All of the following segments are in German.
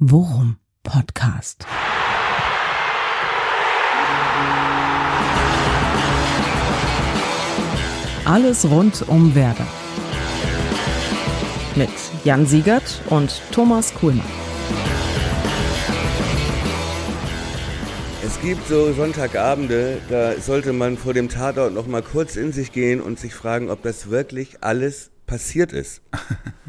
Worum Podcast. Alles rund um Werder. Mit Jan Siegert und Thomas Kuhlmann. Es gibt so Sonntagabende, da sollte man vor dem Tatort noch mal kurz in sich gehen und sich fragen, ob das wirklich alles passiert ist.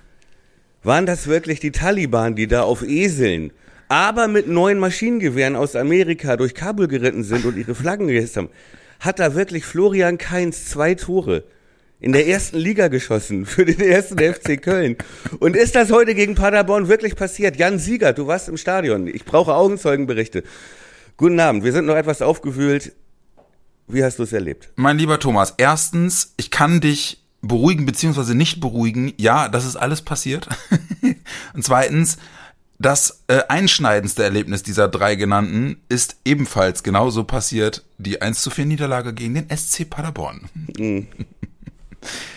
Waren das wirklich die Taliban, die da auf Eseln, aber mit neuen Maschinengewehren aus Amerika durch Kabul geritten sind und ihre Flaggen gehisst haben? Hat da wirklich Florian Kainz zwei Tore in der ersten Liga geschossen für den ersten FC Köln? Und ist das heute gegen Paderborn wirklich passiert? Jan Sieger, du warst im Stadion. Ich brauche Augenzeugenberichte. Guten Abend, wir sind noch etwas aufgewühlt. Wie hast du es erlebt? Mein lieber Thomas, erstens, ich kann dich beruhigen beziehungsweise nicht beruhigen. Ja, das ist alles passiert. Und zweitens, das äh, einschneidendste Erlebnis dieser drei genannten ist ebenfalls genauso passiert, die 1 zu 4 Niederlage gegen den SC Paderborn. Mhm.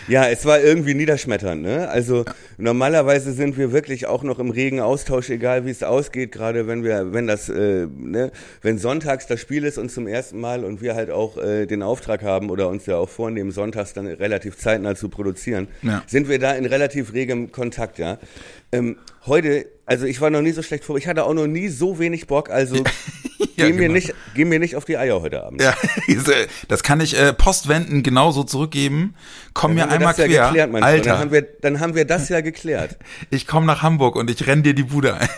Ja, es war irgendwie niederschmetternd. Ne? Also ja. normalerweise sind wir wirklich auch noch im regen Austausch, egal wie es ausgeht. Gerade wenn wir, wenn das, äh, ne, wenn sonntags das Spiel ist und zum ersten Mal und wir halt auch äh, den Auftrag haben oder uns ja auch vornehmen, sonntags dann relativ zeitnah zu produzieren, ja. sind wir da in relativ regem Kontakt. Ja. Ähm, heute also ich war noch nie so schlecht vor. Ich hatte auch noch nie so wenig Bock. Also ja, geh, mir genau. nicht, geh mir nicht auf die Eier heute Abend. Ja, das kann ich äh, postwenden genauso zurückgeben. Komm dann mir einmal quer. Ja geklärt, Alter. Dann haben, wir, dann haben wir das ja geklärt. Ich komme nach Hamburg und ich renn dir die Bude ein.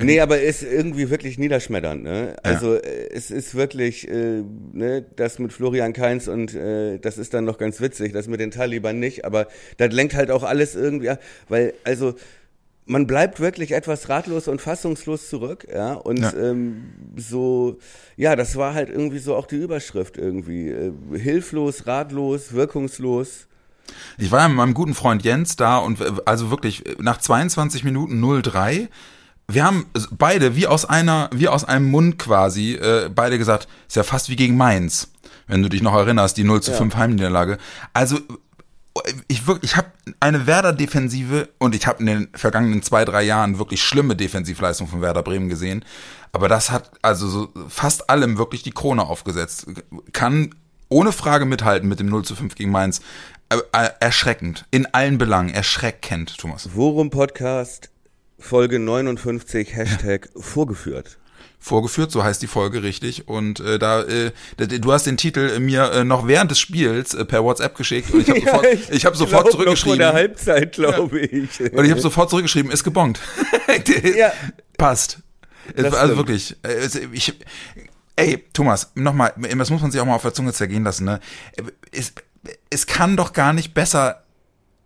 nee, aber ist irgendwie wirklich niederschmetternd. Ne? Also ja. Äh, es ist wirklich äh, ne, das mit Florian Kainz und äh, das ist dann noch ganz witzig, das mit den Taliban nicht. Aber das lenkt halt auch alles irgendwie, weil also man bleibt wirklich etwas ratlos und fassungslos zurück, ja. Und ja. Ähm, so, ja, das war halt irgendwie so auch die Überschrift irgendwie. Äh, hilflos, ratlos, wirkungslos. Ich war ja mit meinem guten Freund Jens da und äh, also wirklich nach 22 Minuten 03 wir haben beide wie aus einer, wie aus einem Mund quasi, äh, beide gesagt, ist ja fast wie gegen Mainz, wenn du dich noch erinnerst, die 0 zu 5 ja. Heimniederlage. Also ich wirklich, ich habe eine Werder-Defensive und ich habe in den vergangenen zwei, drei Jahren wirklich schlimme Defensivleistungen von Werder Bremen gesehen. Aber das hat also so fast allem wirklich die Krone aufgesetzt. Kann ohne Frage mithalten mit dem 0 zu 5 gegen Mainz. Äh, erschreckend. In allen Belangen. Erschreckend, Thomas. Worum Podcast Folge 59 Hashtag ja. vorgeführt vorgeführt, so heißt die Folge richtig. Und äh, da, äh, du hast den Titel äh, mir äh, noch während des Spiels äh, per WhatsApp geschickt und ich habe sofort, ich, ich hab sofort zurückgeschrieben. Noch vor der Halbzeit, glaube ja. ich. Und ich habe sofort zurückgeschrieben, ist gebongt. ja. Passt. Das also stimmt. wirklich. Äh, ich, ey, Thomas, nochmal, das muss man sich auch mal auf der Zunge zergehen lassen. Ne? Es, es kann doch gar nicht besser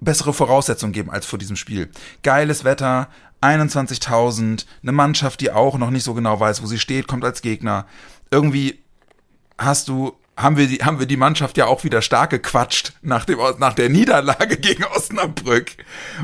bessere Voraussetzungen geben als vor diesem Spiel. Geiles Wetter, 21.000, eine Mannschaft, die auch noch nicht so genau weiß, wo sie steht, kommt als Gegner. Irgendwie hast du haben wir die, haben wir die Mannschaft ja auch wieder stark gequatscht nach dem, nach der Niederlage gegen Osnabrück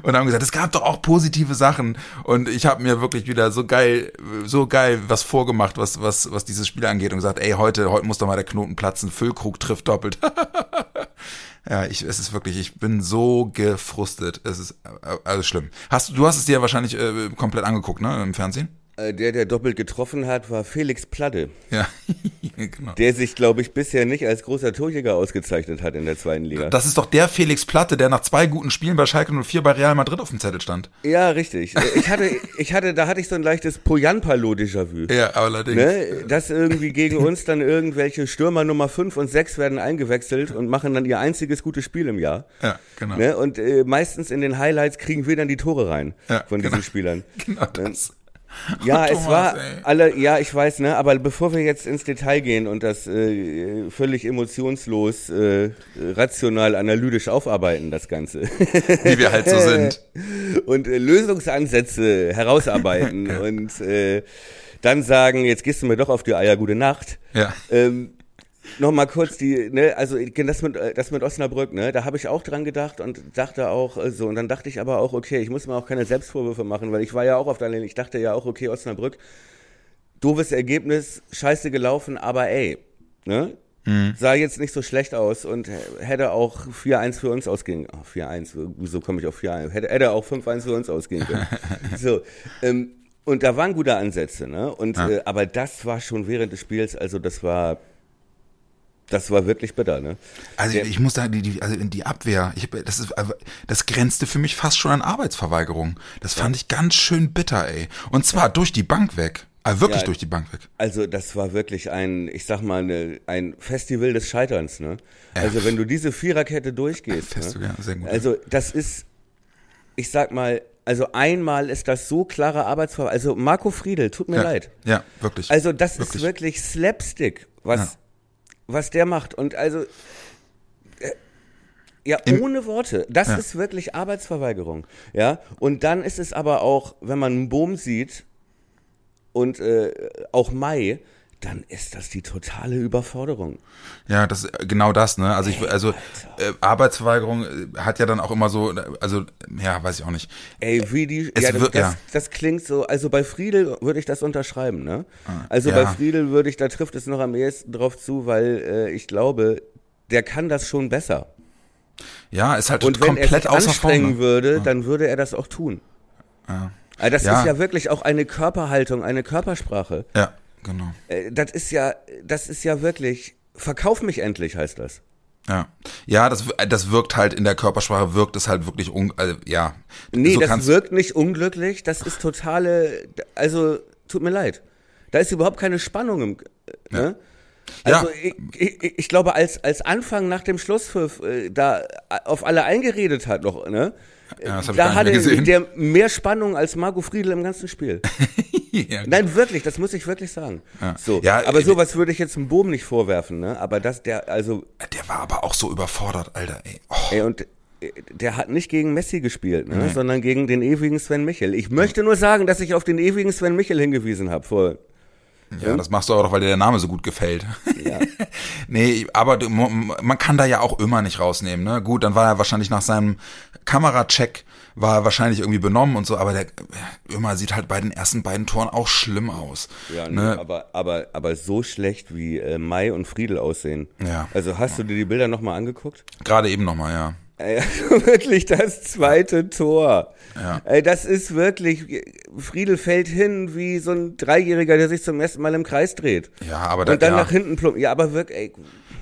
und haben gesagt, es gab doch auch positive Sachen und ich habe mir wirklich wieder so geil, so geil was vorgemacht, was, was, was dieses Spiel angeht und gesagt, ey, heute, heute muss doch mal der Knoten platzen, Füllkrug trifft doppelt. Ja, ich, es ist wirklich, ich bin so gefrustet. Es ist äh, alles schlimm. Hast du hast es dir wahrscheinlich äh, komplett angeguckt, ne, im Fernsehen? Äh, der, der doppelt getroffen hat, war Felix Platte. Ja, genau. Der sich, glaube ich, bisher nicht als großer Torjäger ausgezeichnet hat in der zweiten Liga. Das ist doch der Felix Platte, der nach zwei guten Spielen bei Schalke 04 bei Real Madrid auf dem Zettel stand. Ja, richtig. Ich hatte, ich hatte, da hatte ich so ein leichtes Poyanpalo-Déjà-vu. Ja, allerdings. Ne? Dass irgendwie gegen uns dann irgendwelche Stürmer Nummer 5 und 6 werden eingewechselt und machen dann ihr einziges gutes Spiel im Jahr. Ja, genau. Ne? Und äh, meistens in den Highlights kriegen wir dann die Tore rein ja, von diesen genau. Spielern. Genau ne? Ja, Thomas, es war ey. alle, ja, ich weiß, ne, aber bevor wir jetzt ins Detail gehen und das äh, völlig emotionslos, äh, rational, analytisch aufarbeiten, das Ganze. Wie wir halt so sind. und äh, Lösungsansätze herausarbeiten und äh, dann sagen, jetzt gehst du mir doch auf die Eier, gute Nacht. Ja. Ähm, noch mal kurz die, ne, also das mit, das mit Osnabrück, ne, da habe ich auch dran gedacht und dachte auch äh, so, und dann dachte ich aber auch, okay, ich muss mir auch keine Selbstvorwürfe machen, weil ich war ja auch auf der Linie, ich dachte ja auch, okay, Osnabrück, doofes Ergebnis, scheiße gelaufen, aber ey, ne, mhm. sah jetzt nicht so schlecht aus und hätte auch 4-1 für uns ausgehen, oh, 4-1, wieso komme ich auf 4-1, hätte, hätte auch 5-1 für uns ausgehen können. so, ähm, Und da waren gute Ansätze, ne? Und ja. äh, aber das war schon während des Spiels, also das war das war wirklich bitter, ne? Also ich, ich muss sagen, die, die, also die Abwehr, ich, das ist, also, das grenzte für mich fast schon an Arbeitsverweigerung. Das fand ja. ich ganz schön bitter, ey. Und zwar ja. durch die Bank weg. Also wirklich ja, durch die Bank weg. Also das war wirklich ein, ich sag mal, eine, ein Festival des Scheiterns, ne? Also wenn du diese Viererkette durchgehst. Fest, ne? ja, sehr gut. Also das ist, ich sag mal, also einmal ist das so klare Arbeitsverweigerung. Also Marco Friedel, tut mir ja, leid. Ja, wirklich. Also das wirklich. ist wirklich Slapstick, was was der macht. Und also, äh, ja, Im, ohne Worte. Das ja. ist wirklich Arbeitsverweigerung. Ja, und dann ist es aber auch, wenn man einen Boom sieht und äh, auch Mai, dann ist das die totale Überforderung. Ja, das ist genau das, ne? Also ich also äh, Arbeitsverweigerung äh, hat ja dann auch immer so also ja, weiß ich auch nicht. Ey, wie die es ja, das, wird, das, ja. das klingt so, also bei Friedel würde ich das unterschreiben, ne? Ah, also ja. bei Friedel würde ich da trifft es noch am ehesten drauf zu, weil äh, ich glaube, der kann das schon besser. Ja, ist halt Und komplett wenn er sich anstrengen Form, würde, ja. dann würde er das auch tun. Ja. Also das ist ja wirklich auch eine Körperhaltung, eine Körpersprache. Ja. Genau. Äh, das ist ja, das ist ja wirklich, verkauf mich endlich, heißt das. Ja, ja, das, das wirkt halt in der Körpersprache, wirkt es halt wirklich, un, also, ja. Nee, so das wirkt nicht unglücklich, das ist totale, also, tut mir leid. Da ist überhaupt keine Spannung im, ja. ne? Also ja. ich, ich, ich, glaube, als, als Anfang nach dem Schlusspfiff äh, da auf alle eingeredet hat noch, ne? Ja, da hatte der mehr Spannung als Marco Friedel im ganzen Spiel. ja, Nein, wirklich, das muss ich wirklich sagen. Ja. So, ja, aber äh, sowas würde ich jetzt dem Boom nicht vorwerfen, ne? Aber das, der, also. Der war aber auch so überfordert, Alter, ey. Oh. Ey, und äh, der hat nicht gegen Messi gespielt, ne? Nee. sondern gegen den ewigen Sven Michel. Ich möchte nur sagen, dass ich auf den ewigen Sven Michel hingewiesen habe vor ja, das machst du auch, weil dir der Name so gut gefällt. Ja. nee, aber man kann da ja auch immer nicht rausnehmen, ne? Gut, dann war er wahrscheinlich nach seinem Kameracheck war wahrscheinlich irgendwie benommen und so, aber der immer sieht halt bei den ersten beiden Toren auch schlimm aus. Ja, ne? nee, aber, aber, aber so schlecht wie äh, Mai und Friedel aussehen. Ja. Also hast du dir die Bilder nochmal angeguckt? Gerade eben nochmal, ja. Also wirklich das zweite Tor. Ja. Ey, das ist wirklich, Friedel fällt hin wie so ein Dreijähriger, der sich zum ersten Mal im Kreis dreht. Ja, aber da, Und dann ja. nach hinten plumpt. Ja, aber wirklich, ey,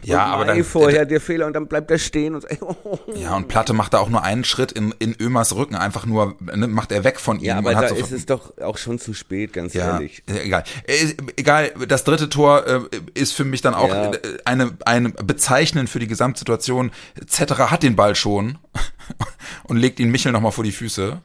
ja, aber dann vorher der Fehler und dann bleibt er stehen und oh. Ja, und Platte macht da auch nur einen Schritt in, in Ömers Rücken, einfach nur ne, macht er weg von ihm. Ja, aber da so ist es doch auch schon zu spät, ganz ja, ehrlich. Egal. Äh, egal, das dritte Tor äh, ist für mich dann auch ja. Äh, eine eine bezeichnend für die Gesamtsituation. Cetera hat den Ball schon und legt ihn Michel nochmal vor die Füße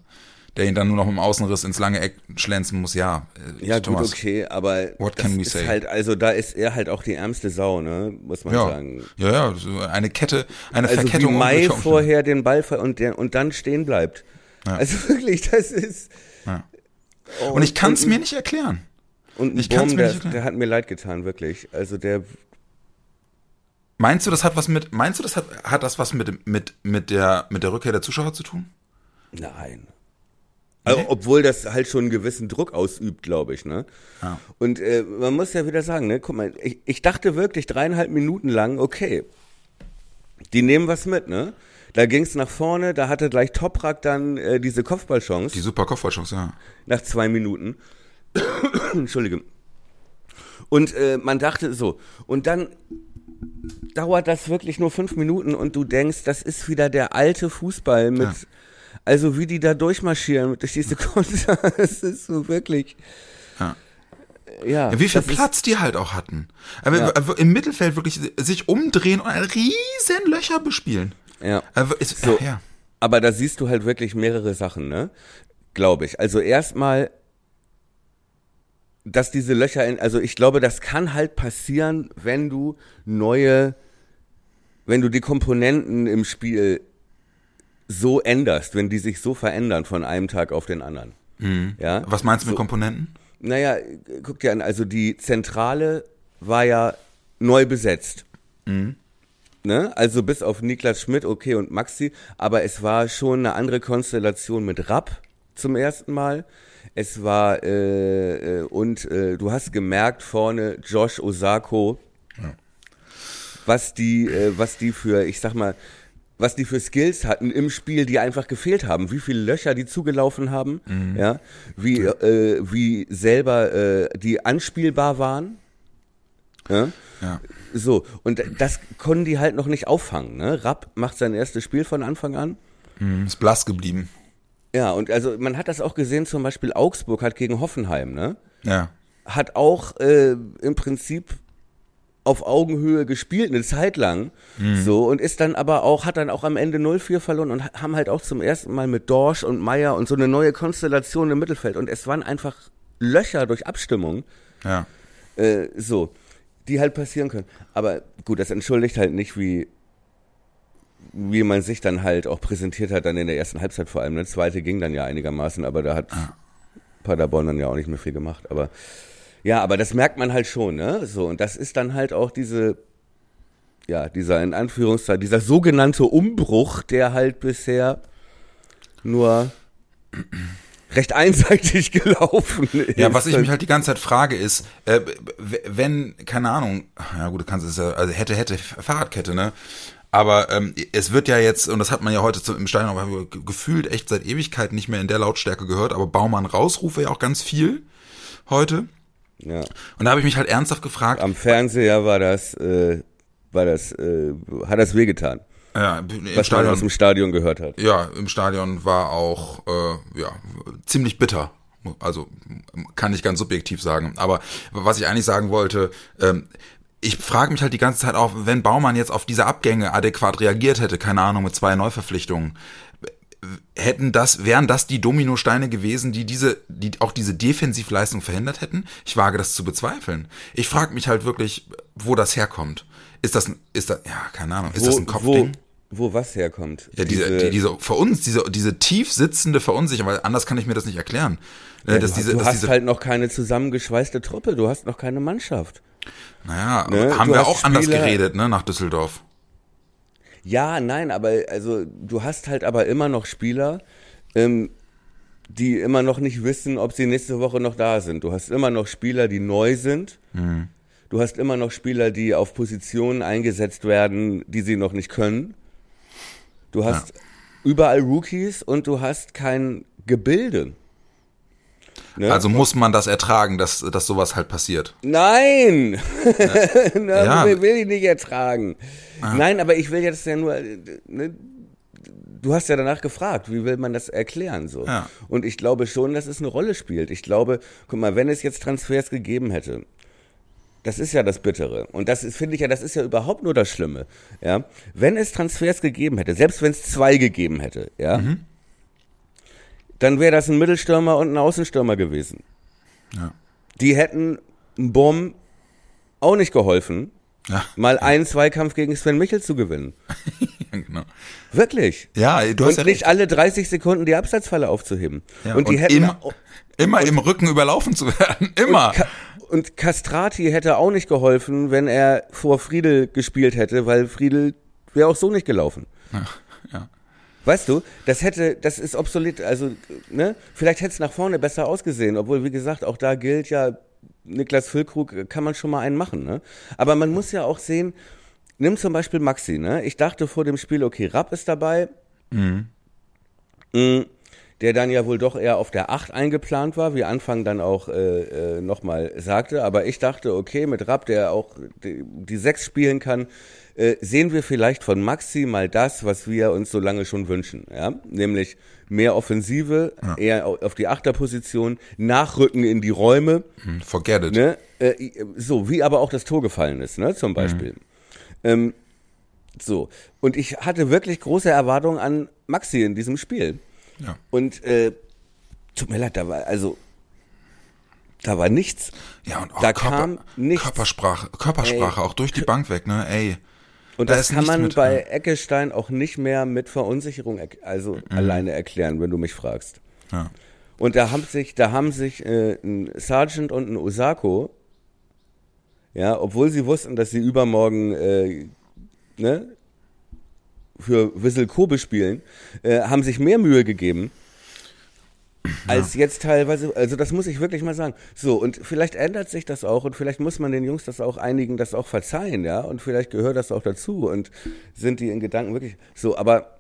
der ihn dann nur noch im Außenriss ins lange Eck schlänzen muss, ja. Äh, ja, Thomas, gut, okay, aber what can we say? halt, also da ist er halt auch die ärmste Sau, ne, muss man ja. sagen. Ja, ja, so eine Kette, eine also Verkettung. Wie Mai vorher den Ball und, der, und dann stehen bleibt. Ja. Also wirklich, das ist. Ja. Oh, und ich kann es mir nicht erklären. Und ich Boom, der, der hat mir leid getan, wirklich. Also der Meinst du, das hat was mit, meinst du, das hat, hat das was mit, mit, mit der, mit der Rückkehr der Zuschauer zu tun? Nein. Also, obwohl das halt schon einen gewissen Druck ausübt, glaube ich, ne? Ja. Und äh, man muss ja wieder sagen, ne, guck mal, ich, ich dachte wirklich dreieinhalb Minuten lang, okay, die nehmen was mit, ne? Da ging's nach vorne, da hatte gleich Toprak dann äh, diese Kopfballchance. Die super Kopfballchance, ja. Nach zwei Minuten. Entschuldige. Und äh, man dachte so, und dann dauert das wirklich nur fünf Minuten und du denkst, das ist wieder der alte Fußball mit ja. Also wie die da durchmarschieren durch diese Konter, das ist so wirklich. Ja. Ja, ja, wie viel Platz ist, die halt auch hatten. Aber ja. Im Mittelfeld wirklich sich umdrehen und riesen Löcher bespielen. Ja. Also ist, so, ja. Aber da siehst du halt wirklich mehrere Sachen, ne? Glaube ich. Also erstmal, dass diese Löcher in, also ich glaube, das kann halt passieren, wenn du neue, wenn du die Komponenten im Spiel so änderst, wenn die sich so verändern von einem Tag auf den anderen. Mhm. Ja? Was meinst du mit so, Komponenten? Naja, guck dir an, also die Zentrale war ja neu besetzt. Mhm. Ne? Also bis auf Niklas Schmidt, okay, und Maxi, aber es war schon eine andere Konstellation mit Rapp zum ersten Mal. Es war, äh, äh, und äh, du hast gemerkt vorne Josh Osako, ja. was die, äh, was die für, ich sag mal, was die für Skills hatten im Spiel, die einfach gefehlt haben, wie viele Löcher die zugelaufen haben, mhm. ja, wie, äh, wie selber äh, die anspielbar waren. Ja? ja. So, und das konnten die halt noch nicht auffangen. Ne? Rapp macht sein erstes Spiel von Anfang an. Mhm, ist blass geblieben. Ja, und also man hat das auch gesehen, zum Beispiel Augsburg hat gegen Hoffenheim, ne? Ja. Hat auch äh, im Prinzip auf Augenhöhe gespielt, eine Zeit lang. Mhm. So, und ist dann aber auch, hat dann auch am Ende 0-4 verloren und haben halt auch zum ersten Mal mit Dorsch und Meier und so eine neue Konstellation im Mittelfeld. Und es waren einfach Löcher durch Abstimmung. Ja. Äh, so, die halt passieren können. Aber gut, das entschuldigt halt nicht, wie, wie man sich dann halt auch präsentiert hat, dann in der ersten Halbzeit vor allem. Eine zweite ging dann ja einigermaßen, aber da hat ah. Paderborn dann ja auch nicht mehr viel gemacht. Aber ja, aber das merkt man halt schon, ne? So, und das ist dann halt auch diese, ja, dieser in Anführungszeichen, dieser sogenannte Umbruch, der halt bisher nur recht einseitig gelaufen ist. Ja, was ich mich halt die ganze Zeit frage ist, äh, wenn, keine Ahnung, ja gut, du kannst es ja, also hätte, hätte, Fahrradkette, ne? Aber ähm, es wird ja jetzt, und das hat man ja heute zum, im Stadion gefühlt echt seit Ewigkeit nicht mehr in der Lautstärke gehört, aber Baumann rausrufe ja auch ganz viel heute. Ja. Und da habe ich mich halt ernsthaft gefragt. Am Fernseher war das, äh, war das, äh, hat das wehgetan. Ja, im was Stadion, man aus dem Stadion gehört hat. Ja, im Stadion war auch äh, ja ziemlich bitter. Also kann ich ganz subjektiv sagen. Aber was ich eigentlich sagen wollte, ähm, ich frage mich halt die ganze Zeit auch, wenn Baumann jetzt auf diese Abgänge adäquat reagiert hätte, keine Ahnung, mit zwei Neuverpflichtungen, hätten das, wären das die Dominosteine gewesen, die diese, die auch diese Defensivleistung verhindert hätten? Ich wage das zu bezweifeln. Ich frage mich halt wirklich, wo das herkommt. Ist das, ist das, ja, keine Ahnung, ist wo, das ein Kopfding? Wo, wo was herkommt? Ja, diese, diese, die, diese, für uns, diese, diese tief sitzende Verunsicherung, weil anders kann ich mir das nicht erklären. Ja, dass du, diese, du dass hast diese, halt noch keine zusammengeschweißte Truppe, du hast noch keine Mannschaft. Naja, ne? haben du wir auch Spieler, anders geredet, ne, nach Düsseldorf. Ja, nein, aber also du hast halt aber immer noch Spieler, ähm, die immer noch nicht wissen, ob sie nächste Woche noch da sind. Du hast immer noch Spieler, die neu sind. Mhm. Du hast immer noch Spieler, die auf Positionen eingesetzt werden, die sie noch nicht können. Du hast ja. überall Rookies und du hast kein Gebilde. Ne? Also muss man das ertragen, dass, dass sowas halt passiert. Nein! Na, ja. will ich nicht ertragen. Ah. Nein, aber ich will jetzt ja nur. Ne, du hast ja danach gefragt, wie will man das erklären so? Ja. Und ich glaube schon, dass es eine Rolle spielt. Ich glaube, guck mal, wenn es jetzt Transfers gegeben hätte, das ist ja das Bittere. Und das ist, finde ich ja, das ist ja überhaupt nur das Schlimme. Ja, wenn es Transfers gegeben hätte, selbst wenn es zwei gegeben hätte, ja, mhm dann wäre das ein Mittelstürmer und ein Außenstürmer gewesen. Ja. Die hätten Bomb auch nicht geholfen, ja. mal einen Zweikampf gegen Sven Michel zu gewinnen. genau. Wirklich. Ja, du hast Und ja nicht recht. alle 30 Sekunden die Abseitsfalle aufzuheben. Ja, und die und hätten immer, immer im Rücken überlaufen zu werden. Immer. Und, Ka und Castrati hätte auch nicht geholfen, wenn er vor Friedel gespielt hätte, weil Friedel wäre auch so nicht gelaufen. Ja, ja. Weißt du, das hätte, das ist obsolet, also, ne, vielleicht hätte es nach vorne besser ausgesehen, obwohl, wie gesagt, auch da gilt ja, Niklas Füllkrug kann man schon mal einen machen, ne? Aber man muss ja auch sehen, nimm zum Beispiel Maxi, ne? Ich dachte vor dem Spiel, okay, Rapp ist dabei, mhm. Mhm, der dann ja wohl doch eher auf der 8 eingeplant war, wie Anfang dann auch äh, äh, nochmal sagte, aber ich dachte, okay, mit Rapp, der auch die, die 6 spielen kann, äh, sehen wir vielleicht von Maxi mal das, was wir uns so lange schon wünschen, ja, nämlich mehr Offensive, ja. eher auf die Achterposition, Nachrücken in die Räume. Hm, forget it. Ne? Äh, so, wie aber auch das Tor gefallen ist, ne, zum Beispiel. Mhm. Ähm, so, und ich hatte wirklich große Erwartungen an Maxi in diesem Spiel. Ja. Und äh, tut mir leid, da war, also da war nichts. Ja, und auch da Körper, kam nichts. Körpersprache, Körpersprache Ey. auch durch die Bank weg, ne? Ey. Und da das kann man bei Eckestein auch nicht mehr mit Verunsicherung also mhm. alleine erklären, wenn du mich fragst. Ja. Und da haben sich, da haben sich äh, ein Sergeant und ein Osako, ja, obwohl sie wussten, dass sie übermorgen äh, ne, für Wissel Kobe spielen, äh, haben sich mehr Mühe gegeben, als ja. jetzt teilweise, also das muss ich wirklich mal sagen. So, und vielleicht ändert sich das auch und vielleicht muss man den Jungs das auch einigen, das auch verzeihen, ja, und vielleicht gehört das auch dazu und sind die in Gedanken wirklich so, aber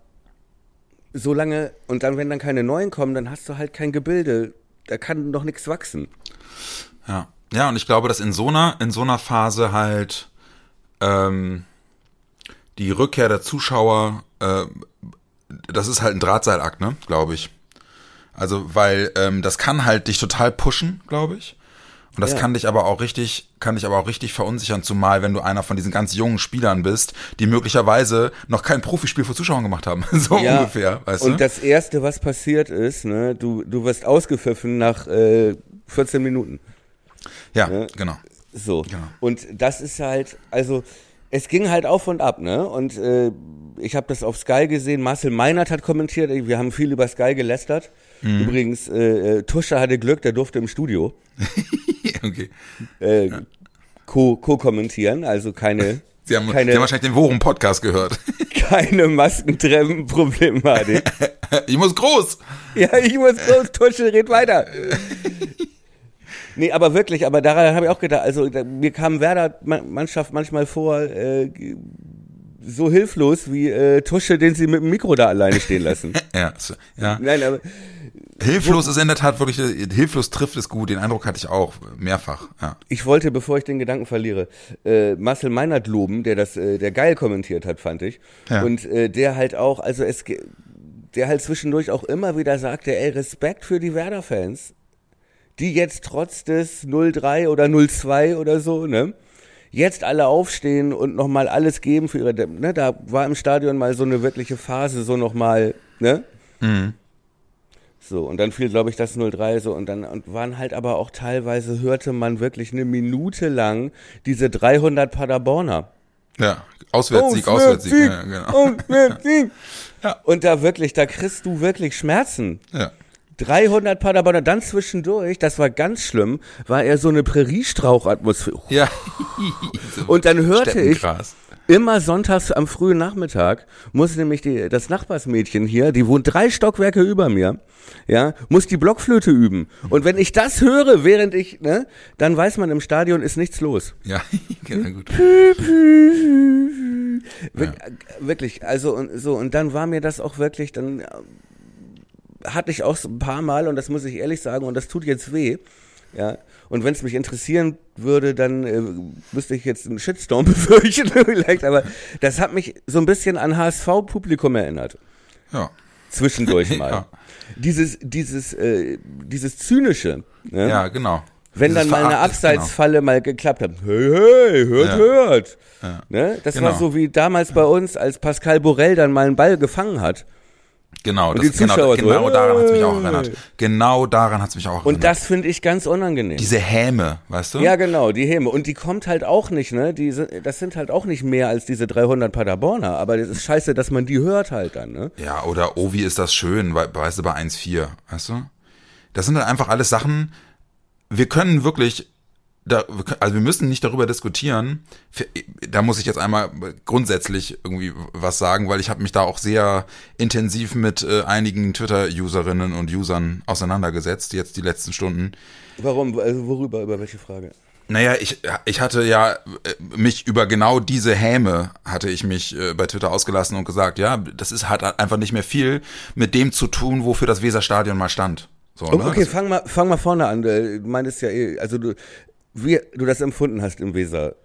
solange, und dann, wenn dann keine neuen kommen, dann hast du halt kein Gebilde, da kann noch nichts wachsen. Ja. Ja, und ich glaube, dass in so einer, in so einer Phase halt ähm, die Rückkehr der Zuschauer, äh, das ist halt ein Drahtseilakt, ne, glaube ich. Also, weil ähm, das kann halt dich total pushen, glaube ich. Und das ja. kann dich aber auch richtig, kann dich aber auch richtig verunsichern, zumal wenn du einer von diesen ganz jungen Spielern bist, die möglicherweise noch kein Profispiel vor Zuschauern gemacht haben. so ja. ungefähr, weißt Und du? das erste, was passiert ist, ne, du, du wirst ausgepfiffen nach äh, 14 Minuten. Ja, ne? genau. So. Genau. Und das ist halt, also es ging halt auf und ab, ne? Und äh, ich habe das auf Sky gesehen. Marcel Meinert hat kommentiert. Wir haben viel über Sky gelästert. Mhm. Übrigens, äh, äh Tusche hatte Glück, der durfte im Studio. okay. Äh, ja. Co-kommentieren, also keine. Sie haben, keine, Sie haben wahrscheinlich den Worum-Podcast gehört. keine Maskentreffen-Problematik. ich muss groß. Ja, ich muss groß. Tusche, red weiter. Nee, aber wirklich, aber daran habe ich auch gedacht, also da, mir kam Werder-Mannschaft manchmal vor, äh, so hilflos wie äh, Tusche, den sie mit dem Mikro da alleine stehen lassen. ja, so, ja. Nein, aber Hilflos ist in der Tat wirklich, hilflos trifft es gut, den Eindruck hatte ich auch, mehrfach, ja. Ich wollte, bevor ich den Gedanken verliere, äh, Marcel Meinert loben, der das, äh, der geil kommentiert hat, fand ich. Ja. Und äh, der halt auch, also es, der halt zwischendurch auch immer wieder sagte, ey, Respekt für die Werder-Fans, die jetzt trotz des 0-3 oder 0-2 oder so, ne, jetzt alle aufstehen und nochmal alles geben für ihre, ne, da war im Stadion mal so eine wirkliche Phase, so nochmal, ne? Mhm. So, und dann fiel, glaube ich, das 0-3 so und dann und waren halt aber auch teilweise, hörte man wirklich eine Minute lang diese 300 Paderborner. Ja, Auswärtssieg, Auswärtssieg. Auswärtssieg. Ja, genau. Auswärtssieg. ja. Und da wirklich, da kriegst du wirklich Schmerzen. Ja. 300 Paderborner, dann zwischendurch, das war ganz schlimm, war er so eine Präriestrauchatmosphäre. Ja. und dann hörte ich immer sonntags am frühen Nachmittag, muss nämlich die, das Nachbarsmädchen hier, die wohnt drei Stockwerke über mir, ja, muss die Blockflöte üben. Und wenn ich das höre, während ich, ne, dann weiß man, im Stadion ist nichts los. Ja, genau gut. Wir. Wirklich, also und so, und dann war mir das auch wirklich, dann hatte ich auch so ein paar Mal und das muss ich ehrlich sagen und das tut jetzt weh. Ja, und wenn es mich interessieren würde, dann äh, müsste ich jetzt einen Shitstorm befürchten vielleicht, aber das hat mich so ein bisschen an HSV-Publikum erinnert. Ja. Zwischendurch mal. ja. Dieses, dieses, äh, dieses zynische. Ne? Ja, genau. Wenn Dieses dann mal eine Abseitsfalle genau. mal geklappt hat. Hey, hey, hört, ja. hört. Ja. Ne? Das genau. war so wie damals bei uns, als Pascal Borel dann mal einen Ball gefangen hat. Genau, das, genau, genau daran hat es mich auch erinnert. Genau daran hat es mich auch erinnert. Und das finde ich ganz unangenehm. Diese Häme, weißt du? Ja, genau, die Häme. Und die kommt halt auch nicht, ne? Die, das sind halt auch nicht mehr als diese 300 Paderborner. Aber das ist scheiße, dass man die hört halt dann, ne? Ja, oder oh, wie ist das schön, weißt du, bei 1,4, weißt du? Das sind halt einfach alles Sachen, wir können wirklich da, also wir müssen nicht darüber diskutieren. Da muss ich jetzt einmal grundsätzlich irgendwie was sagen, weil ich habe mich da auch sehr intensiv mit äh, einigen Twitter-Userinnen und Usern auseinandergesetzt, jetzt die letzten Stunden. Warum? Also worüber? Über welche Frage? Naja, ich, ich hatte ja äh, mich über genau diese Häme hatte ich mich äh, bei Twitter ausgelassen und gesagt, ja, das ist hat einfach nicht mehr viel mit dem zu tun, wofür das Weserstadion mal stand. So, ne? Okay, fang mal, fang mal vorne an. Du meintest ja, eh, also du, wie du das empfunden hast im Weser.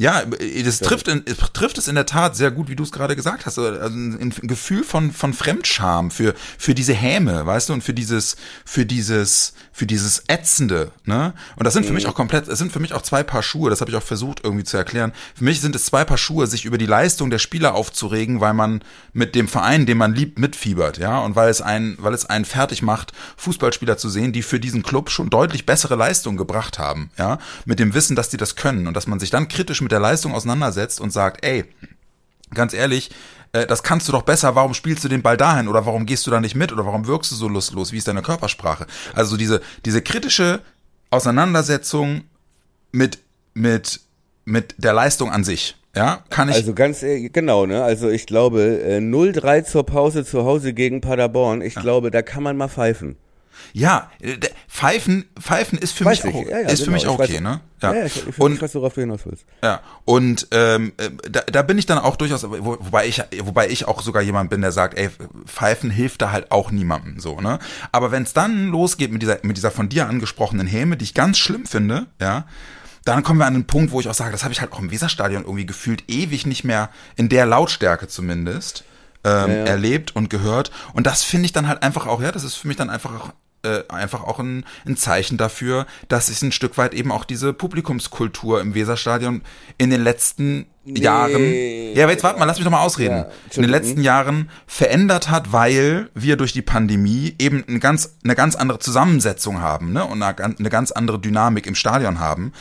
Ja, das trifft, in, trifft es in der Tat sehr gut, wie du es gerade gesagt hast. Also ein, Gefühl von, von Fremdscham für, für diese Häme, weißt du, und für dieses, für dieses, für dieses Ätzende, ne? Und das sind für mhm. mich auch komplett, es sind für mich auch zwei Paar Schuhe, das habe ich auch versucht irgendwie zu erklären. Für mich sind es zwei Paar Schuhe, sich über die Leistung der Spieler aufzuregen, weil man mit dem Verein, den man liebt, mitfiebert, ja, und weil es einen, weil es einen fertig macht, Fußballspieler zu sehen, die für diesen Club schon deutlich bessere Leistungen gebracht haben, ja, mit dem Wissen, dass die das können und dass man sich dann kritisch mit der Leistung auseinandersetzt und sagt, ey, ganz ehrlich, äh, das kannst du doch besser, warum spielst du den Ball dahin oder warum gehst du da nicht mit oder warum wirkst du so lustlos, wie ist deine Körpersprache? Also diese, diese kritische Auseinandersetzung mit, mit, mit der Leistung an sich. Ja, kann ich. Also ganz äh, genau, ne? Also ich glaube, äh, 0-3 zur Pause zu Hause gegen Paderborn, ich ja. glaube, da kann man mal pfeifen. Ja, äh, Pfeifen, Pfeifen ist für weiß mich ich. auch, ja, ja, ist genau. für mich auch okay, ne? Ja, ja ich, ich, und, ich weiß, worauf du hinaus willst. Ja, und ähm, äh, da, da bin ich dann auch durchaus, wo, wobei ich, wobei ich auch sogar jemand bin, der sagt, ey, Pfeifen hilft da halt auch niemandem, so, ne? Aber wenn es dann losgeht mit dieser, mit dieser von dir angesprochenen Häme, die ich ganz schlimm finde, ja, dann kommen wir an den Punkt, wo ich auch sage, das habe ich halt auch im Weserstadion irgendwie gefühlt ewig nicht mehr in der Lautstärke zumindest ähm, ja, ja. erlebt und gehört. Und das finde ich dann halt einfach auch, ja, das ist für mich dann einfach auch äh, einfach auch ein, ein Zeichen dafür, dass es ein Stück weit eben auch diese Publikumskultur im Weserstadion in den letzten nee. Jahren, ja, aber jetzt warte mal, lass mich doch mal ausreden, ja, in den letzten Jahren verändert hat, weil wir durch die Pandemie eben eine ganz, eine ganz andere Zusammensetzung haben, ne, und eine, eine ganz andere Dynamik im Stadion haben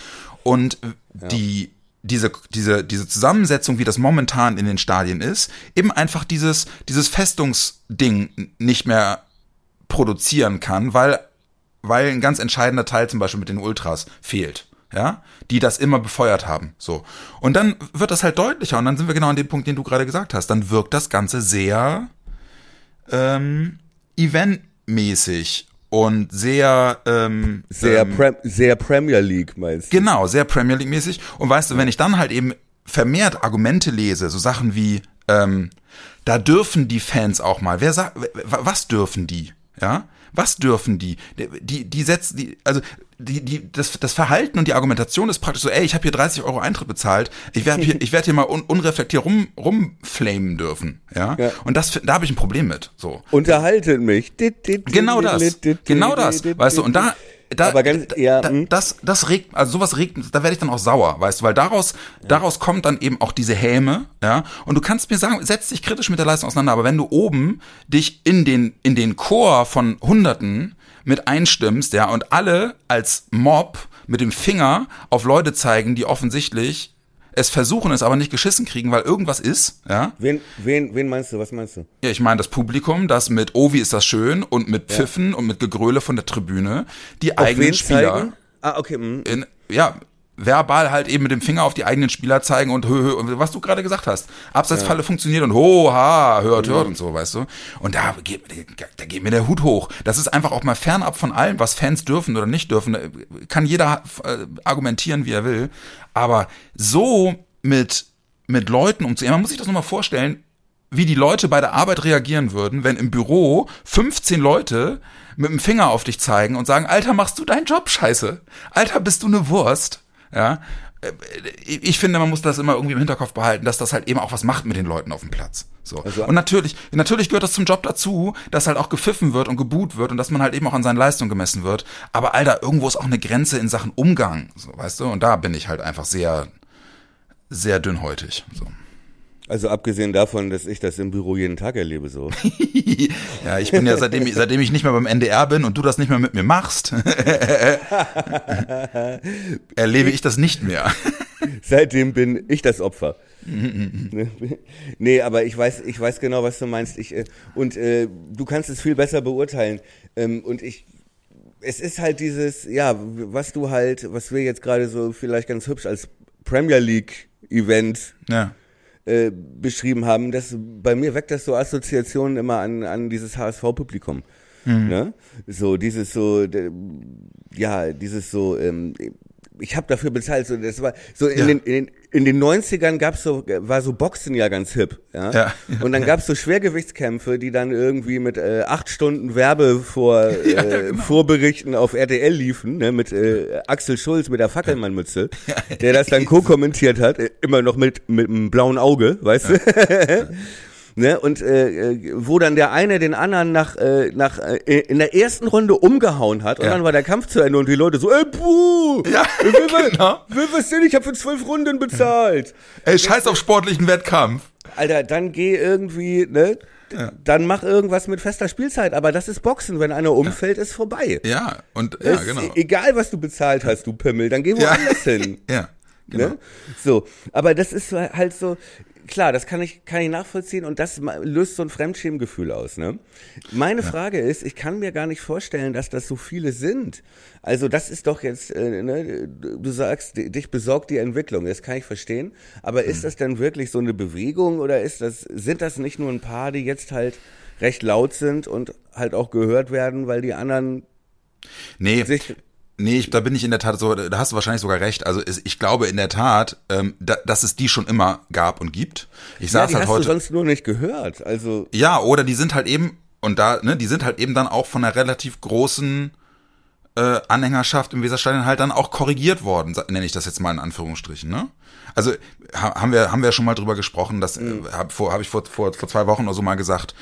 und ja. die diese, diese, diese Zusammensetzung, wie das momentan in den Stadien ist, eben einfach dieses, dieses Festungsding nicht mehr produzieren kann, weil, weil ein ganz entscheidender Teil zum Beispiel mit den Ultras fehlt. Ja, die das immer befeuert haben. So. Und dann wird das halt deutlicher und dann sind wir genau an dem Punkt, den du gerade gesagt hast. Dann wirkt das Ganze sehr ähm, eventmäßig und sehr ähm, sehr, ähm, Pre sehr Premier League meinst du? Genau, sehr Premier League mäßig. Und weißt du, wenn ich dann halt eben vermehrt Argumente lese, so Sachen wie ähm, da dürfen die Fans auch mal. Wer sagt, was dürfen die? Ja, was dürfen die? Die, die setzen, die, also die, die, das, das Verhalten und die Argumentation ist praktisch so, ey, ich habe hier 30 Euro Eintritt bezahlt, ich werde hier, ich werde hier mal un, unreflektiert rum, rumflamen dürfen, ja? ja. Und das, da habe ich ein Problem mit. So. Unterhaltet mich. Genau das. Genau das. Weißt du, und da, da, aber ganz, ja, da, hm? das, das regt, also sowas regt, da werde ich dann auch sauer, weißt du, weil daraus, ja. daraus kommt dann eben auch diese Häme, ja. Und du kannst mir sagen, setz dich kritisch mit der Leistung auseinander, aber wenn du oben dich in den, in den Chor von Hunderten mit einstimmst, ja, und alle als Mob mit dem Finger auf Leute zeigen, die offensichtlich es versuchen, es aber nicht geschissen kriegen, weil irgendwas ist, ja. Wen, wen, wen meinst du? Was meinst du? Ja, ich meine das Publikum, das mit wie ist das schön und mit Pfiffen ja. und mit Gegröle von der Tribüne die Auf eigenen Spieler. Zeigen? Ah, okay. Mhm. In, ja, verbal halt eben mit dem Finger auf die eigenen Spieler zeigen und hö, hö, was du gerade gesagt hast. Abseitsfalle ja. funktioniert und ho, ha, hört, hört und so, weißt du. Und da geht, da geht mir der Hut hoch. Das ist einfach auch mal fernab von allem, was Fans dürfen oder nicht dürfen. Kann jeder äh, argumentieren, wie er will. Aber so mit, mit Leuten umzugehen, man muss sich das nochmal vorstellen, wie die Leute bei der Arbeit reagieren würden, wenn im Büro 15 Leute mit dem Finger auf dich zeigen und sagen, Alter, machst du deinen Job scheiße? Alter, bist du eine Wurst? Ja, äh, ich finde, man muss das immer irgendwie im Hinterkopf behalten, dass das halt eben auch was macht mit den Leuten auf dem Platz. So. Also, und natürlich, natürlich gehört das zum Job dazu, dass halt auch gepfiffen wird und geboot wird und dass man halt eben auch an seinen Leistungen gemessen wird. Aber Alter, irgendwo ist auch eine Grenze in Sachen Umgang, so, weißt du? Und da bin ich halt einfach sehr, sehr dünnhäutig. So. Also abgesehen davon, dass ich das im Büro jeden Tag erlebe, so. ja, ich bin ja seitdem, seitdem ich nicht mehr beim NDR bin und du das nicht mehr mit mir machst, erlebe ich das nicht mehr. seitdem bin ich das Opfer. nee, aber ich weiß, ich weiß genau, was du meinst. Ich, äh, und äh, du kannst es viel besser beurteilen. Ähm, und ich, es ist halt dieses, ja, was du halt, was wir jetzt gerade so vielleicht ganz hübsch als Premier League Event ja äh, beschrieben haben, dass bei mir weckt das so Assoziationen immer an, an dieses HSV-Publikum. Mhm. Ne? So, dieses so, ja, dieses so, ähm, ich habe dafür bezahlt. So, das war so in, ja. den, in, den, in den 90ern gab's so, war so Boxen ja ganz hip. Ja? ja. Und dann gab's so Schwergewichtskämpfe, die dann irgendwie mit äh, acht Stunden Werbe vor äh, ja, genau. Vorberichten auf RTL liefen, ne, mit äh, Axel Schulz mit der Fackelmannmütze, der das dann co-kommentiert hat, äh, immer noch mit mit einem blauen Auge, weißt du? ne? Und äh, äh, wo dann der eine den anderen nach äh, nach äh, in der ersten Runde umgehauen hat und ja. dann war der Kampf zu Ende und die Leute so, ey, puh, ja, will, will, genau. will was denn? Ich habe für zwölf Runden bezahlt. Ey, scheiß auf sportlichen Wettkampf. Alter, dann geh irgendwie, ne? Ja. Dann mach irgendwas mit fester Spielzeit, aber das ist Boxen. Wenn einer umfällt, ja. ist vorbei. Ja, und ja, genau. Egal, was du bezahlt hast, du Pimmel, dann geh woanders hin. Ja. Genau. Ne? So, aber das ist halt so, klar, das kann ich, kann ich nachvollziehen und das löst so ein Fremdschämgefühl aus. Ne? Meine ja. Frage ist, ich kann mir gar nicht vorstellen, dass das so viele sind. Also das ist doch jetzt, äh, ne, du sagst, dich besorgt die Entwicklung, das kann ich verstehen. Aber ist hm. das denn wirklich so eine Bewegung oder ist das, sind das nicht nur ein paar, die jetzt halt recht laut sind und halt auch gehört werden, weil die anderen Nee, sich Nee, ich, da bin ich in der Tat so, da hast du wahrscheinlich sogar recht. Also ich glaube in der Tat, ähm, da, dass es die schon immer gab und gibt. Ich ja, saß halt hast heute. Du sonst nur nicht gehört. Also ja, oder die sind halt eben und da, ne, die sind halt eben dann auch von einer relativ großen äh, Anhängerschaft im Weserstadion halt dann auch korrigiert worden, nenne ich das jetzt mal in Anführungsstrichen. Ne? Also haben wir haben wir schon mal drüber gesprochen, das mhm. äh, habe hab ich vor, vor vor zwei Wochen oder so mal gesagt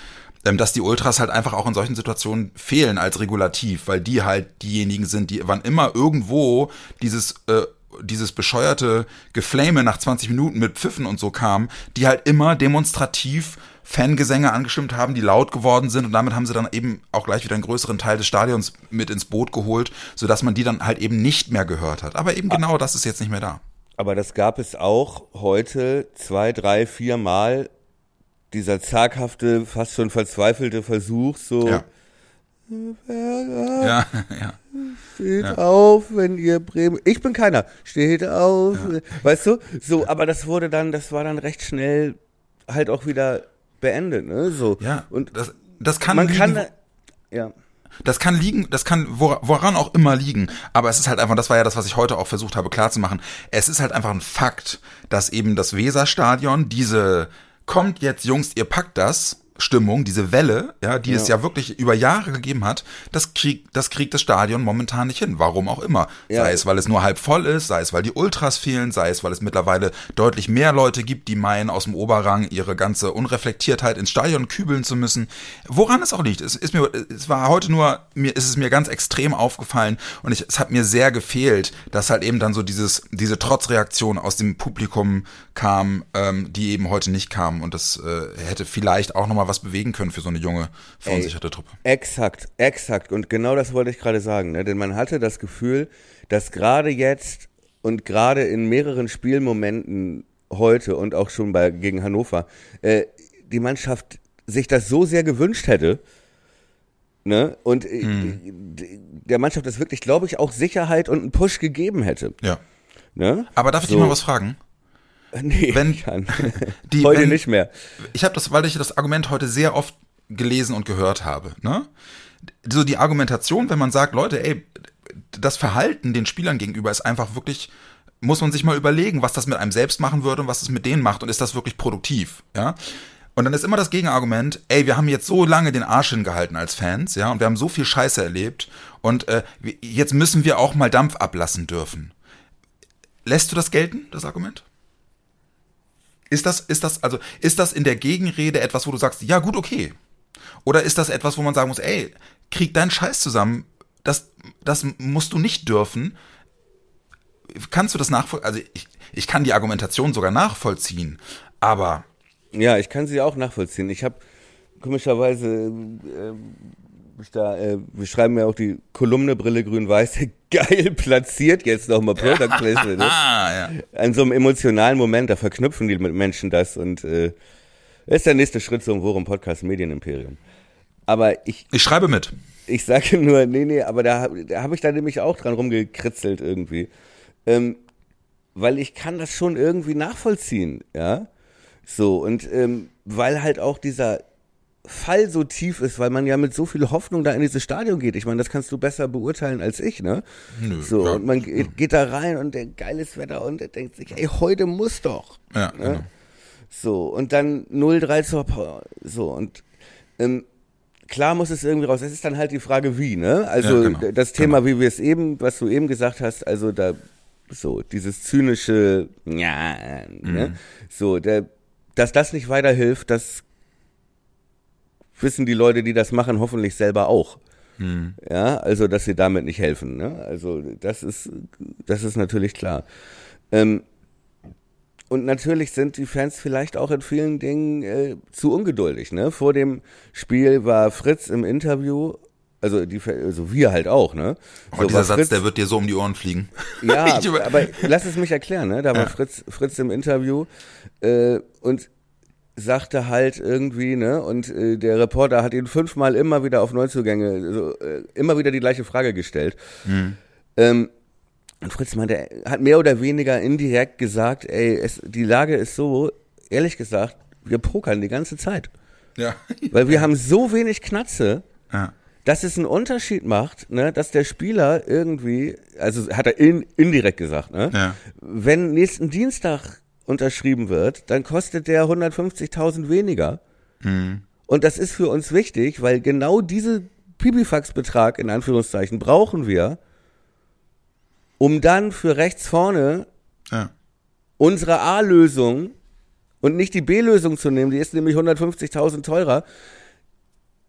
dass die Ultras halt einfach auch in solchen Situationen fehlen als Regulativ, weil die halt diejenigen sind, die wann immer irgendwo dieses äh, dieses bescheuerte Geflame nach 20 Minuten mit Pfiffen und so kam, die halt immer demonstrativ Fangesänge angestimmt haben, die laut geworden sind und damit haben sie dann eben auch gleich wieder einen größeren Teil des Stadions mit ins Boot geholt, sodass man die dann halt eben nicht mehr gehört hat. Aber eben genau das ist jetzt nicht mehr da. Aber das gab es auch heute zwei, drei, vier Mal dieser zaghafte, fast schon verzweifelte Versuch, so. Ja. Ja, ja. Steht ja. auf, wenn ihr Bremen. Ich bin keiner. Steht auf. Ja. Weißt du? So, aber das wurde dann, das war dann recht schnell halt auch wieder beendet, ne? So. Ja. Und das, das kann man liegen, kann, ja. Das kann liegen, das kann woran auch immer liegen. Aber es ist halt einfach, das war ja das, was ich heute auch versucht habe klarzumachen. Es ist halt einfach ein Fakt, dass eben das Weserstadion diese kommt jetzt, Jungs, ihr packt das, Stimmung, diese Welle, ja, die ja. es ja wirklich über Jahre gegeben hat, das kriegt, das kriegt das Stadion momentan nicht hin. Warum auch immer. Ja. Sei es, weil es nur halb voll ist, sei es, weil die Ultras fehlen, sei es, weil es mittlerweile deutlich mehr Leute gibt, die meinen, aus dem Oberrang ihre ganze Unreflektiertheit ins Stadion kübeln zu müssen. Woran es auch liegt. Es ist mir, es war heute nur, mir ist es mir ganz extrem aufgefallen und ich, es hat mir sehr gefehlt, dass halt eben dann so dieses, diese Trotzreaktion aus dem Publikum kam, ähm, die eben heute nicht kam und das äh, hätte vielleicht auch nochmal mal was bewegen können für so eine junge, verunsicherte Truppe. Exakt, exakt. Und genau das wollte ich gerade sagen. Ne? Denn man hatte das Gefühl, dass gerade jetzt und gerade in mehreren Spielmomenten heute und auch schon bei, gegen Hannover, äh, die Mannschaft sich das so sehr gewünscht hätte, ne? Und äh, hm. der Mannschaft das wirklich, glaube ich, auch Sicherheit und einen Push gegeben hätte. Ja. Ne? Aber darf ich so. dich mal was fragen? Nee, wenn, kann. Die, heute wenn, nicht mehr. Ich habe das, weil ich das Argument heute sehr oft gelesen und gehört habe. Ne? So die Argumentation, wenn man sagt, Leute, ey, das Verhalten den Spielern gegenüber ist einfach wirklich, muss man sich mal überlegen, was das mit einem selbst machen würde und was es mit denen macht und ist das wirklich produktiv, ja? Und dann ist immer das Gegenargument, ey, wir haben jetzt so lange den Arsch hingehalten als Fans, ja, und wir haben so viel Scheiße erlebt und äh, jetzt müssen wir auch mal Dampf ablassen dürfen. Lässt du das gelten, das Argument? Ist das, ist das, also, ist das in der Gegenrede etwas, wo du sagst, ja, gut, okay? Oder ist das etwas, wo man sagen muss, ey, krieg deinen Scheiß zusammen, das, das musst du nicht dürfen? Kannst du das nachvollziehen? Also, ich, ich kann die Argumentation sogar nachvollziehen, aber. Ja, ich kann sie auch nachvollziehen. Ich habe komischerweise äh, da, äh, wir schreiben ja auch die Kolumne Brille grün-weiß, geil platziert jetzt nochmal Product Placement. Ne? ah, ja. An so einem emotionalen Moment, da verknüpfen die Menschen das und äh, ist der nächste Schritt zum Worum Podcast Medienimperium. Aber ich. Ich schreibe mit. Ich sage nur, nee, nee, aber da, da habe ich da nämlich auch dran rumgekritzelt irgendwie. Ähm, weil ich kann das schon irgendwie nachvollziehen, ja. So, und ähm, weil halt auch dieser Fall so tief ist, weil man ja mit so viel Hoffnung da in dieses Stadion geht. Ich meine, das kannst du besser beurteilen als ich, ne? Nö, so, ja. und man geht, geht, da rein und denkt, geiles Wetter und denkt sich, ey, heute muss doch. Ja, ne? genau. So, und dann 0-3 zur Power. So, und ähm, klar muss es irgendwie raus. Es ist dann halt die Frage, wie, ne? Also ja, genau, das Thema, genau. wie wir es eben, was du eben gesagt hast, also da so, dieses zynische, ja, ne? mhm. ne? So, der, dass das nicht weiterhilft, das wissen die Leute, die das machen, hoffentlich selber auch. Hm. Ja, also dass sie damit nicht helfen. Ne? Also das ist, das ist natürlich klar. Ähm, und natürlich sind die Fans vielleicht auch in vielen Dingen äh, zu ungeduldig. Ne? Vor dem Spiel war Fritz im Interview, also, die, also wir halt auch, ne? Oh, so, dieser Satz, Fritz, der wird dir so um die Ohren fliegen. Ja, aber lass es mich erklären, ne? Da war ja. Fritz, Fritz im Interview äh, und sagte halt irgendwie, ne, und äh, der Reporter hat ihn fünfmal immer wieder auf Neuzugänge, so, äh, immer wieder die gleiche Frage gestellt. Mhm. Ähm, und Fritz meinte, hat mehr oder weniger indirekt gesagt, ey, es, die Lage ist so, ehrlich gesagt, wir pokern die ganze Zeit. Ja. Weil wir haben so wenig Knatze, Ja. dass es einen Unterschied macht, ne, dass der Spieler irgendwie, also hat er in, indirekt gesagt, ne, Ja. wenn nächsten Dienstag unterschrieben wird, dann kostet der 150.000 weniger. Mhm. Und das ist für uns wichtig, weil genau diese Pipifax-Betrag in Anführungszeichen brauchen wir, um dann für rechts vorne Ja. unsere A-Lösung und nicht die B-Lösung zu nehmen, die ist nämlich 150.000 teurer.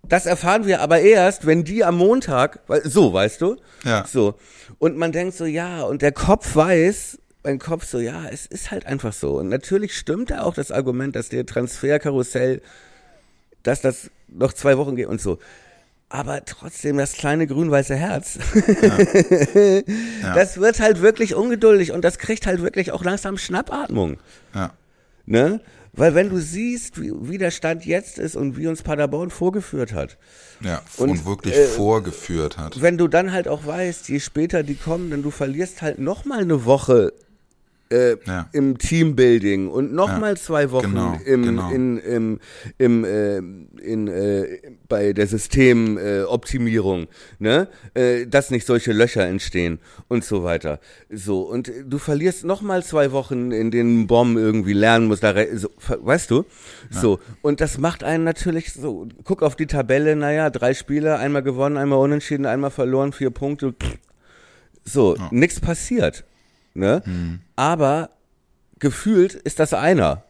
Das erfahren wir aber erst, wenn die am Montag, so, weißt du? Ja. So. Und man denkt so, ja, und der Kopf weiß, mein Kopf so, ja, es ist halt einfach so. Und natürlich stimmt da auch das Argument, dass der Transferkarussell, dass das noch zwei Wochen geht und so. Aber trotzdem, das kleine grün-weiße Herz, das wird halt wirklich ungeduldig und das kriegt halt wirklich auch langsam Schnappatmung. Ja. Ne? Weil wenn du siehst, wie, wie der Stand jetzt ist und wie uns Paderborn vorgeführt hat, Ja. Und, Und, wirklich äh, vorgeführt hat. wenn du dann halt auch weißt, je später die kommen, dann du verlierst halt noch mal eine Woche äh, Ja. im Teambuilding und noch Ja, mal zwei Wochen genau, im, genau. in, im, im, äh, in, äh, bei der Systemoptimierung, Optimierung, ne? äh, dass nicht solche Löcher entstehen und so weiter. So und du verlierst noch mal zwei Wochen, in denen Bomb irgendwie lernen muss, da, so, weißt du? So und das macht einen natürlich so. Guck auf die Tabelle, naja, drei Spiele, einmal gewonnen, einmal unentschieden, einmal verloren, vier Punkte. So, nix passiert. Ne? Hm. Aber gefühlt ist das einer.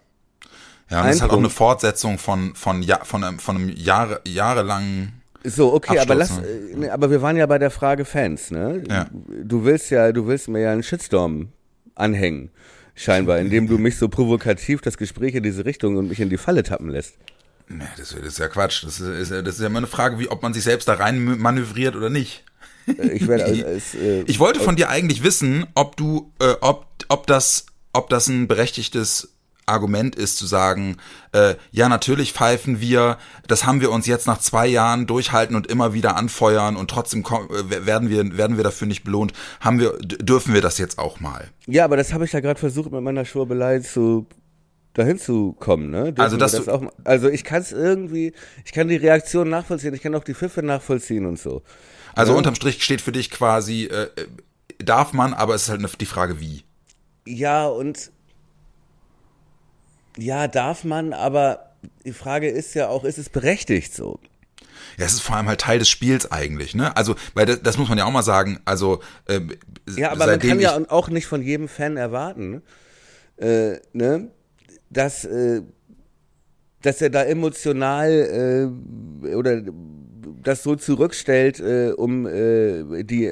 Ja, und das ist halt auch eine Fortsetzung von, von, ja, von einem, von einem Jahre, jahrelangen. So, okay, aber lass, Absturz, äh, ne, aber wir waren ja bei der Frage Fans, ne? Ja. Du willst ja, du willst mir ja einen Shitstorm anhängen, scheinbar, indem du mich so provokativ das Gespräch in diese Richtung und mich in die Falle tappen lässt. Nee, das, das ist ja Quatsch. Das ist, ist, das ist ja immer eine Frage, wie, ob man sich selbst da rein manövriert oder nicht. Ich werde als, als äh, Ich wollte von dir eigentlich wissen, ob du, äh, ob, ob das, ob das ein berechtigtes Argument ist zu sagen, äh, ja natürlich pfeifen wir, das haben wir uns jetzt nach zwei Jahren durchhalten und immer wieder anfeuern und trotzdem ko- äh, werden wir werden wir dafür nicht belohnt. Haben wir dürfen wir das jetzt auch mal? ja, aber das habe ich ja gerade versucht mit meiner Schwurbelei zu dahin zu kommen, ne? Dürfen Also, das du- auch, also ich kann es irgendwie, ich kann die Reaktion nachvollziehen, ich kann auch die Pfiffe nachvollziehen und so. Also Ja. unterm Strich steht für dich quasi, äh, darf man, aber es ist halt die Frage wie. Ja, und ja, darf man, aber die Frage ist ja auch, ist es berechtigt so? Ja, es ist vor allem halt Teil des Spiels eigentlich, ne? Also, weil das, das muss man ja auch mal sagen, also äh, Ja, aber man kann ja auch nicht von jedem Fan erwarten, äh, ne, dass, äh, dass er da emotional äh, oder das so zurückstellt, äh, um äh, die,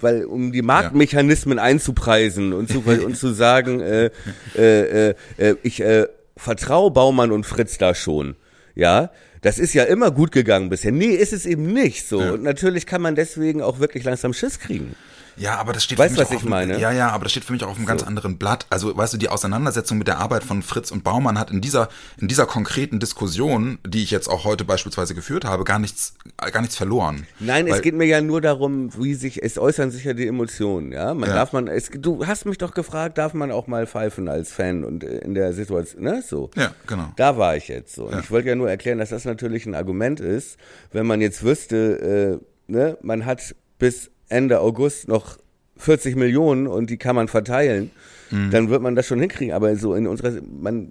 weil um die Marktmechanismen einzupreisen und zu und zu sagen, äh, äh, äh, äh, ich äh, vertraue Baumann und Fritz da schon, ja. Das ist ja immer gut gegangen bisher. Nee, ist es eben nicht so. Und natürlich kann man deswegen auch wirklich langsam Schiss kriegen. Ja, aber das steht Weißt, für mich was auch ich auf einem- meine? Ja, ja, aber das steht für mich auch auf einem ganz anderen Blatt. Also, weißt du, die Auseinandersetzung mit der Arbeit von Fritz und Baumann hat in dieser in dieser konkreten Diskussion, die ich jetzt auch heute beispielsweise geführt habe, gar nichts gar nichts verloren. Nein, Weil- es geht mir ja nur darum, wie sich, es äußern sich ja die Emotionen, ja. Man Ja. darf man, es, du hast mich doch gefragt, darf man auch mal pfeifen als Fan und äh, in der Situation, ne, so. Ja, genau. Da war ich jetzt so. Und ich wollte ja nur erklären, dass das natürlich ein Argument ist, wenn man jetzt wüsste, äh, ne, man hat bis Ende August noch 40 Millionen und die kann man verteilen, Mhm. dann wird man das schon hinkriegen. Aber so in unserer, man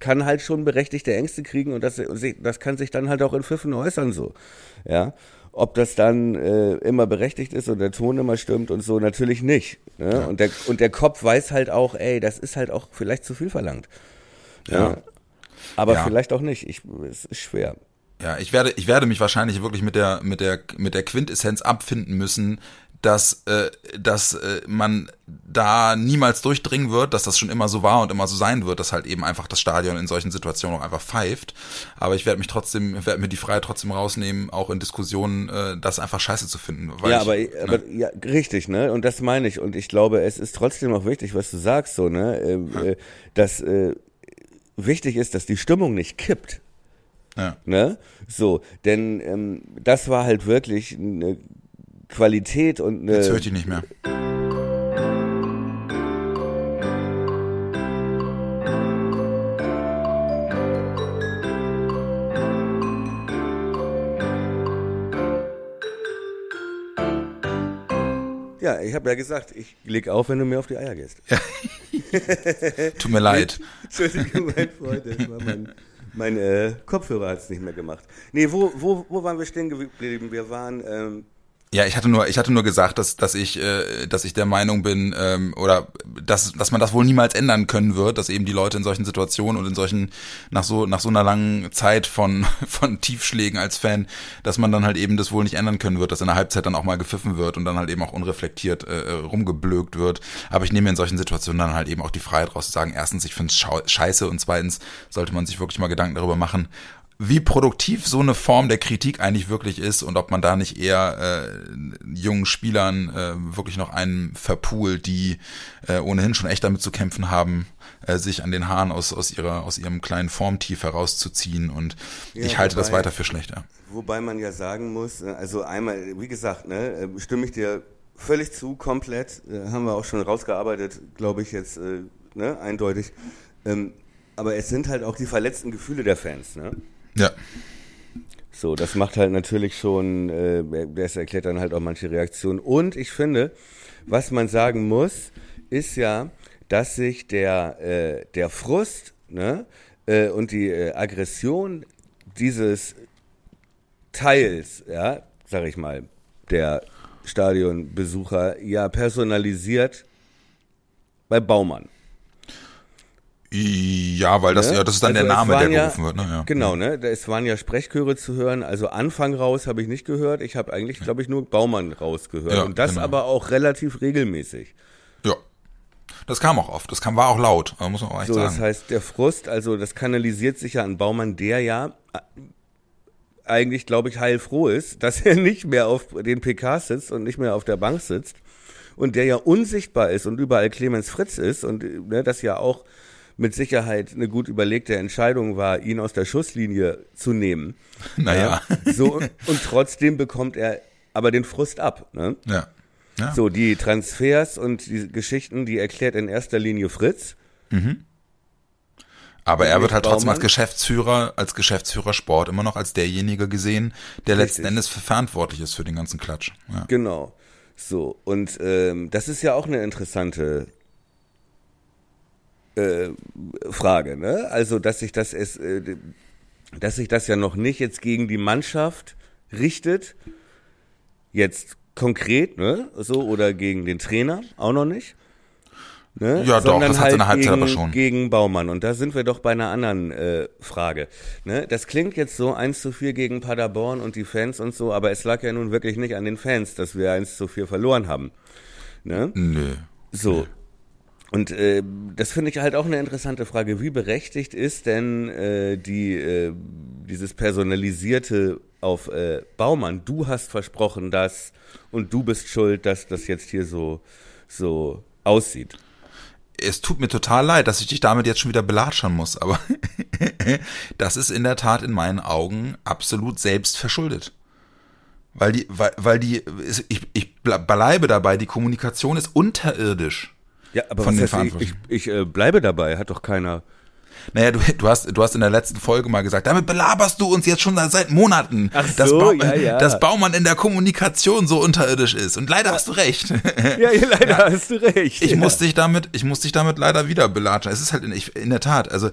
kann halt schon berechtigte Ängste kriegen und das, das kann sich dann halt auch in Pfiffen äußern so. Ja. Ob das dann äh, immer berechtigt ist und der Ton immer stimmt und so, natürlich nicht. Ne? Und, der, und der Kopf weiß halt auch, ey, das ist halt auch vielleicht zu viel verlangt. Ja. Ja. Aber Ja. vielleicht auch nicht. Ich, es ist schwer. Ja, ich werde, ich werde mich wahrscheinlich wirklich mit der, mit der, mit der Quintessenz abfinden müssen, dass, äh, dass äh, man da niemals durchdringen wird, dass das schon immer so war und immer so sein wird, dass halt eben einfach das Stadion in solchen Situationen auch einfach pfeift. Aber ich werde mich trotzdem, werde mir die Freiheit trotzdem rausnehmen, auch in Diskussionen äh, das einfach scheiße zu finden. Ja, ich, aber, aber ja, richtig, ne? Und das meine ich. Und ich glaube, es ist trotzdem auch wichtig, was du sagst, so, ne? Ähm, äh, dass äh, wichtig ist, dass die Stimmung nicht kippt. Ja. Ne? So, denn ähm, das war halt wirklich eine Qualität und eine. Jetzt höre ich die nicht mehr. Ja, ich habe ja gesagt, ich leg auf, wenn du mir auf die Eier gehst. Ja. Tut mir leid. Entschuldigung, mein Freund, das war mein, mein äh, Kopfhörer hat es nicht mehr gemacht. Nee, wo, wo, wo waren wir stehen geblieben? Wir waren ähm, ja, ich hatte nur, ich hatte nur gesagt, dass, dass ich, äh, dass ich der Meinung bin, ähm, oder dass, dass man das wohl niemals ändern können wird, dass eben die Leute in solchen Situationen und in solchen, nach so, nach so einer langen Zeit von, von Tiefschlägen als Fan, dass man dann halt eben das wohl nicht ändern können wird, dass in der Halbzeit dann auch mal gepfiffen wird und dann halt eben auch unreflektiert äh, rumgeblökt wird. Aber ich nehme in solchen Situationen dann halt eben auch die Freiheit raus zu sagen, erstens, ich finde es scheiße und zweitens sollte man sich wirklich mal Gedanken darüber machen, wie produktiv so eine Form der Kritik eigentlich wirklich ist und ob man da nicht eher äh, jungen Spielern äh, wirklich noch einen verpult, die äh, ohnehin schon echt damit zu kämpfen haben, äh, sich an den Haaren aus, aus, ihrer, aus ihrem kleinen Formtief herauszuziehen. Und ja, ich halte wobei, das weiter für schlechter. Wobei man ja sagen muss, äh, also einmal, wie gesagt, ne, äh, stimme ich dir völlig zu, komplett, äh, haben wir auch schon rausgearbeitet, glaube ich jetzt, äh, ne, eindeutig. Ähm, aber es sind halt auch die verletzten Gefühle der Fans, ne? Ja. So, das macht halt natürlich schon, äh, das erklärt dann halt auch manche Reaktionen. Und ich finde, was man sagen muss, ist ja, dass sich der, äh, der Frust ne, äh, und die äh, Aggression dieses Teils, ja, sag ich mal, der Stadionbesucher ja personalisiert bei Baumann. Ja, weil das, ne? ja, das ist dann also der Name, der gerufen wird. Ne? Ja. Genau, ne? Es waren ja Sprechchöre zu hören. Also Anfang raus habe ich nicht gehört. Ich habe eigentlich, glaube ich, nur Baumann rausgehört. Ja, Und das genau. aber auch relativ regelmäßig. Ja. Das kam auch oft. Das kam, war auch laut, muss man auch echt so, sagen. Das heißt, der Frust, also das kanalisiert sich ja an Baumann, der ja äh, eigentlich, glaube ich, heilfroh ist, dass er nicht mehr auf den PKs sitzt und nicht mehr auf der Bank sitzt und der ja unsichtbar ist und überall Clemens Fritz ist und ne, das ja auch mit Sicherheit eine gut überlegte Entscheidung war, ihn aus der Schusslinie zu nehmen. Naja. Ja, so, und trotzdem bekommt er aber den Frust ab. Ne? Ja. ja. So, die Transfers und die Geschichten, die erklärt in erster Linie Fritz. Mhm. Aber er wird halt trotzdem als Geschäftsführer, als Geschäftsführer Sport immer noch als derjenige gesehen, der Richtig. letzten Endes verantwortlich ist für den ganzen Klatsch. Ja. Genau. So, und ähm, das ist ja auch eine interessante äh, Frage, ne? Also, dass sich das ist, äh, dass sich das ja noch nicht jetzt gegen die Mannschaft richtet, jetzt konkret, ne? So, oder gegen den Trainer, auch noch nicht. Ne? Ja, Sondern doch, das halt hat seine Halbzeit gegen, aber schon. Gegen Baumann. Und da sind wir doch bei einer anderen äh, Frage. Ne? Das klingt jetzt so 1 zu 4 gegen Paderborn und die Fans und so, aber es lag ja nun wirklich nicht an den Fans, dass wir 1 zu 4 verloren haben. Ne? Nö. So, und äh, das finde ich halt auch eine interessante Frage. Wie berechtigt ist denn äh, die, äh, dieses personalisierte auf äh, Baumann? Du hast versprochen das und du bist schuld, dass das jetzt hier so, so aussieht. Es tut mir total leid, dass ich dich damit jetzt schon wieder belatschern muss, aber das ist in der Tat in meinen Augen absolut selbst verschuldet. Weil die, weil, weil die, ich, ich bleibe dabei, die Kommunikation ist unterirdisch. Ja, aber von was den heißt, ich, ich, ich äh, bleibe dabei, hat doch keiner. Naja, du, du, hast, du hast in der letzten Folge mal gesagt, damit belaberst du uns jetzt schon seit Monaten, Ach dass, so, ja, ja. dass Baumann in der Kommunikation so unterirdisch ist. Und leider hast du recht. Ja, ja leider ja. hast du recht. Ich, muss dich damit, ich muss dich damit leider wieder belatschen. Es ist halt in, in der Tat, also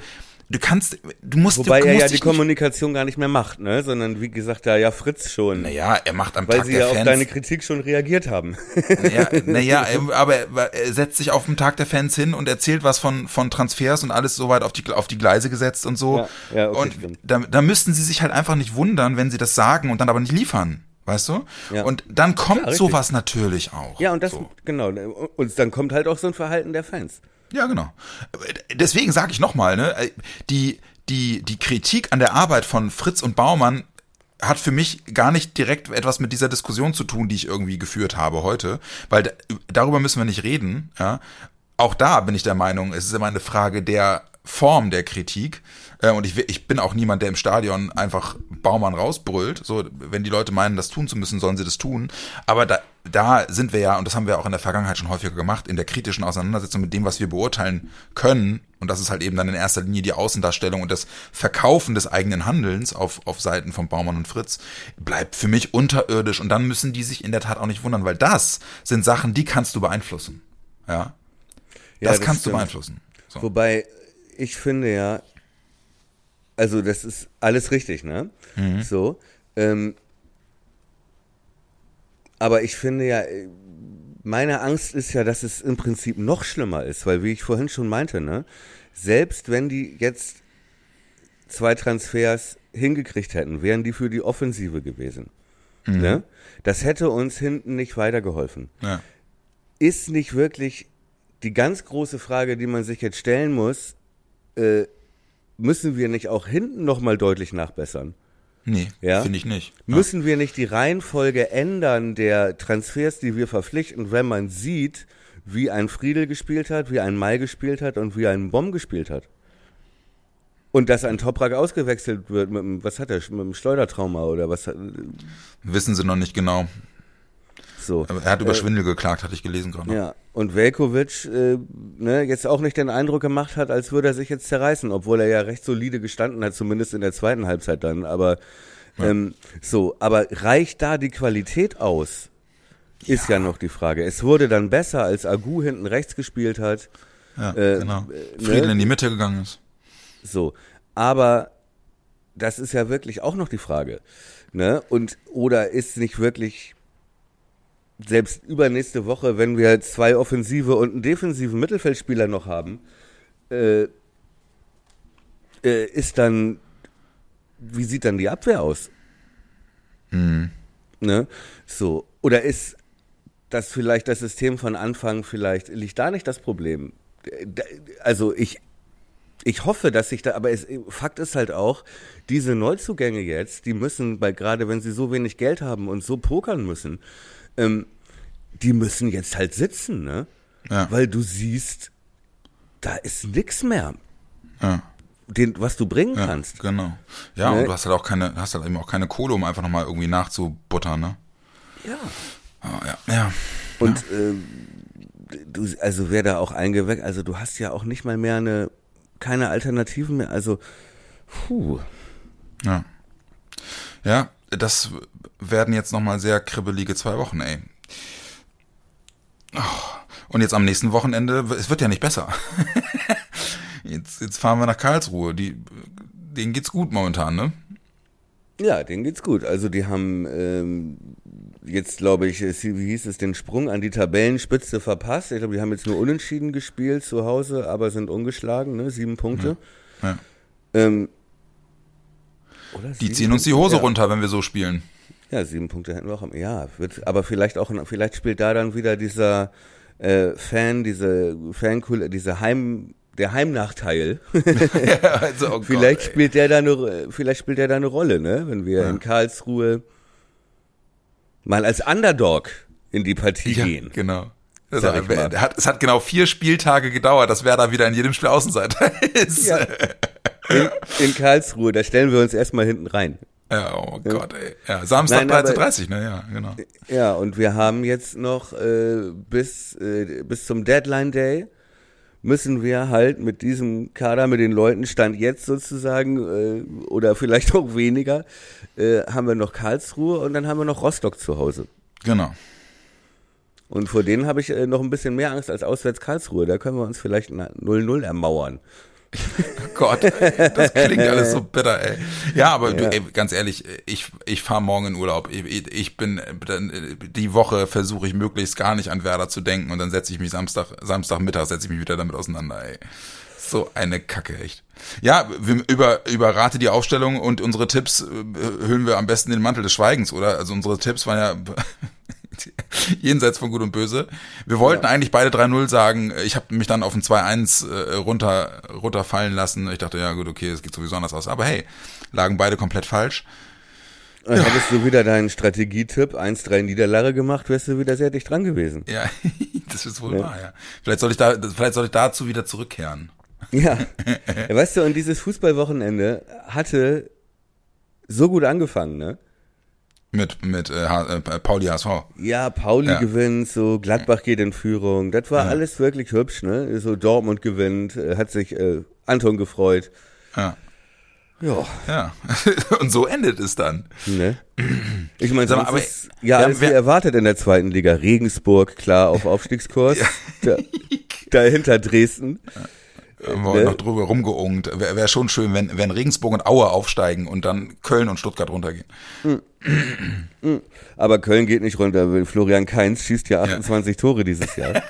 Du kannst, du musst. Wobei du, er ja die Kommunikation gar nicht mehr macht, ne? Sondern wie gesagt, da ja Fritz schon. Naja, er macht am weil Tag der Fans. Weil sie ja auf deine Kritik schon reagiert haben. Naja, naja aber er setzt sich auf dem Tag der Fans hin und erzählt was von, von Transfers und alles soweit auf die, auf die Gleise gesetzt und so. Ja, ja, okay, und da, da müssten sie sich halt einfach nicht wundern, wenn sie das sagen und dann aber nicht liefern. Weißt du? Ja. Und dann kommt ja, sowas natürlich auch. Ja, und das, so. genau. Und dann kommt halt auch so ein Verhalten der Fans. Ja, genau. Deswegen sage ich nochmal, ne, die, die, die Kritik an der Arbeit von Fritz und Baumann hat für mich gar nicht direkt etwas mit dieser Diskussion zu tun, die ich irgendwie geführt habe heute, weil darüber müssen wir nicht reden, ja. Auch da bin ich der Meinung, es ist immer eine Frage der Form der Kritik. Äh, und ich, ich bin auch niemand, der im Stadion einfach Baumann rausbrüllt. So, wenn die Leute meinen, das tun zu müssen, sollen sie das tun. Aber da, da sind wir ja, und das haben wir auch in der Vergangenheit schon häufiger gemacht, in der kritischen Auseinandersetzung mit dem, was wir beurteilen können. Und das ist halt eben dann in erster Linie die Außendarstellung und das Verkaufen des eigenen Handelns auf, auf Seiten von Baumann und Fritz, bleibt für mich unterirdisch. Und dann müssen die sich in der Tat auch nicht wundern, weil das sind Sachen, die kannst du beeinflussen. Ja. Ja, das, das kannst stimmt. du beeinflussen. So. Wobei ich finde ja, also das ist alles richtig, ne? Mhm. So. Ähm, aber ich finde ja, äh, meine Angst ist ja, dass es im Prinzip noch schlimmer ist, weil wie ich vorhin schon meinte, ne? Selbst wenn die jetzt zwei Transfers hingekriegt hätten, wären die für die Offensive gewesen. Mhm. Ne? Das hätte uns hinten nicht weitergeholfen. Ja. Ist nicht wirklich die ganz große Frage, die man sich jetzt stellen muss, äh, müssen wir nicht auch hinten nochmal deutlich nachbessern? Nee, Ja? finde ich nicht. Ja. Müssen wir nicht die Reihenfolge ändern der Transfers, die wir verpflichten, wenn man sieht, wie ein Friedel gespielt hat, wie ein Mai gespielt hat und wie ein Bomb gespielt hat? Und dass ein Toprak ausgewechselt wird mit dem, was hat er, mit dem Schleudertrauma oder was hat, Wissen sie noch nicht genau. So. Er hat über Äh, Schwindel geklagt, hatte ich gelesen gerade. Ja, und Velkovic äh, ne, jetzt auch nicht den Eindruck gemacht hat, als würde er sich jetzt zerreißen, obwohl er ja recht solide gestanden hat, zumindest in der zweiten Halbzeit dann. Aber ähm, so, aber reicht da die Qualität aus? Ist ja. noch die Frage. Es wurde dann besser, als Agu hinten rechts gespielt hat. Ja, Äh, genau. äh, Friedel ne? in die Mitte gegangen ist. So, aber das ist ja wirklich auch noch die Frage. Ne? Und oder ist nicht wirklich selbst übernächste Woche, wenn wir zwei offensive und einen defensiven Mittelfeldspieler noch haben, äh, äh, ist dann, wie sieht dann die Abwehr aus? Mhm. Ne? So, oder ist das vielleicht das System von Anfang, vielleicht liegt da nicht das Problem? Also ich, ich hoffe, dass sich da, aber es, Fakt ist halt auch, diese Neuzugänge jetzt, die müssen, weil gerade wenn sie so wenig Geld haben und so pokern müssen, ähm, die müssen jetzt halt sitzen, ne? Ja. Weil du siehst, da ist nix mehr, Ja. den, was du bringen Ja, kannst. genau. Ja, Ne? und du hast halt auch keine, hast halt eben auch keine Kohle, um einfach nochmal irgendwie nachzubuttern, ne? Ja. Ah, ja, ja. Und ähm, du, also wer da auch eingeweckt, also du hast ja auch nicht mal mehr eine, keine Alternativen mehr, also, puh. Ja. Ja, das werden jetzt nochmal sehr kribbelige zwei Wochen, ey. Oh, Und jetzt am nächsten Wochenende, es wird ja nicht besser. Jetzt, jetzt fahren wir nach Karlsruhe. Die, denen geht's gut momentan, ne? Ja, denen geht's gut. Also die haben ähm, jetzt, glaube ich, es- wie hieß es, den Sprung an die Tabellenspitze verpasst. Ich glaube, die haben jetzt nur unentschieden gespielt zu Hause, aber sind ungeschlagen, ne? Sieben Punkte. Ja. Ähm, oder Die ziehen uns die? Hose ja. runter, wenn wir so spielen. Ja, sieben Punkte hätten wir auch. am- Ja, wird, aber vielleicht auch, vielleicht spielt da dann wieder dieser äh, Fan, diese Fankul, diese Heim, der Heimnachteil. also, oh vielleicht Gott, spielt der da eine, vielleicht spielt der da eine Rolle, ne? Wenn wir Ja. in Karlsruhe mal als Underdog in die Partie ja, gehen. genau. Sag hat, es hat genau vier Spieltage gedauert, dass Werder wieder in jedem Spiel Außenseiter ist. Ja. In, in Karlsruhe, da stellen wir uns erstmal hinten rein. Ja, oh Gott, ey. Ja, Samstag Nein, aber- 13.30 ne? Ja, genau. Ja, und wir haben jetzt noch äh, bis, äh, bis zum Deadline Day müssen wir halt mit diesem Kader, mit den Leuten, Stand jetzt sozusagen, äh, oder vielleicht auch weniger, äh, haben wir noch Karlsruhe und dann haben wir noch Rostock zu Hause. Genau. Und vor denen habe ich äh, noch ein bisschen mehr Angst als auswärts Karlsruhe. Da können wir uns vielleicht na- 0-0 ermauern. Gott, ey, das klingt alles so bitter, ey. Ja, aber du, ey, ganz ehrlich, ich, ich fahre morgen in Urlaub. Ich, ich bin, die Woche versuche ich möglichst gar nicht an Werder zu denken und dann setze ich mich Samstag, Samstagmittag setze ich mich wieder damit auseinander, ey. So eine Kacke, echt. Ja, über, über Rate die Aufstellung und unsere Tipps äh, hüllen wir am besten den Mantel des Schweigens, oder? Also unsere Tipps waren ja jenseits von Gut und Böse. Wir wollten eigentlich beide 3-0 sagen. Ich habe mich dann auf ein 2-1 äh, runter, runterfallen lassen. Ich dachte, ja gut, okay, es geht sowieso anders aus. Aber hey, lagen beide komplett falsch. Dann hättest du wieder deinen Strategietipp 1-3 Niederlage gemacht, wärst du wieder sehr dicht dran gewesen. Ja, das ist wohl wahr, ja. Vielleicht soll ich da, vielleicht soll ich dazu wieder zurückkehren. Ja. weißt du, und dieses Fußballwochenende hatte so gut angefangen, ne? Mit, mit äh, äh, Pauli HSV. Ja, Pauli ja. gewinnt, so Gladbach geht in Führung. Das war ja. alles wirklich hübsch, ne? So Dortmund gewinnt, äh, hat sich äh, Anton gefreut. Ja. Ja. Ja. Und so endet es dann. Ne? Ich meine, Sag mal, aber, ist, ja, alles wie erwartet in der zweiten Liga. Regensburg, klar, auf Aufstiegskurs. ja. da, dahinter Dresden. Ja haben wir ne? noch drüber rumgeungt. Wäre wär schon schön, wenn, wenn Regensburg und Aue aufsteigen und dann Köln und Stuttgart runtergehen. Aber Köln geht nicht runter. Florian Kainz schießt ja 28 ja. Tore dieses Jahr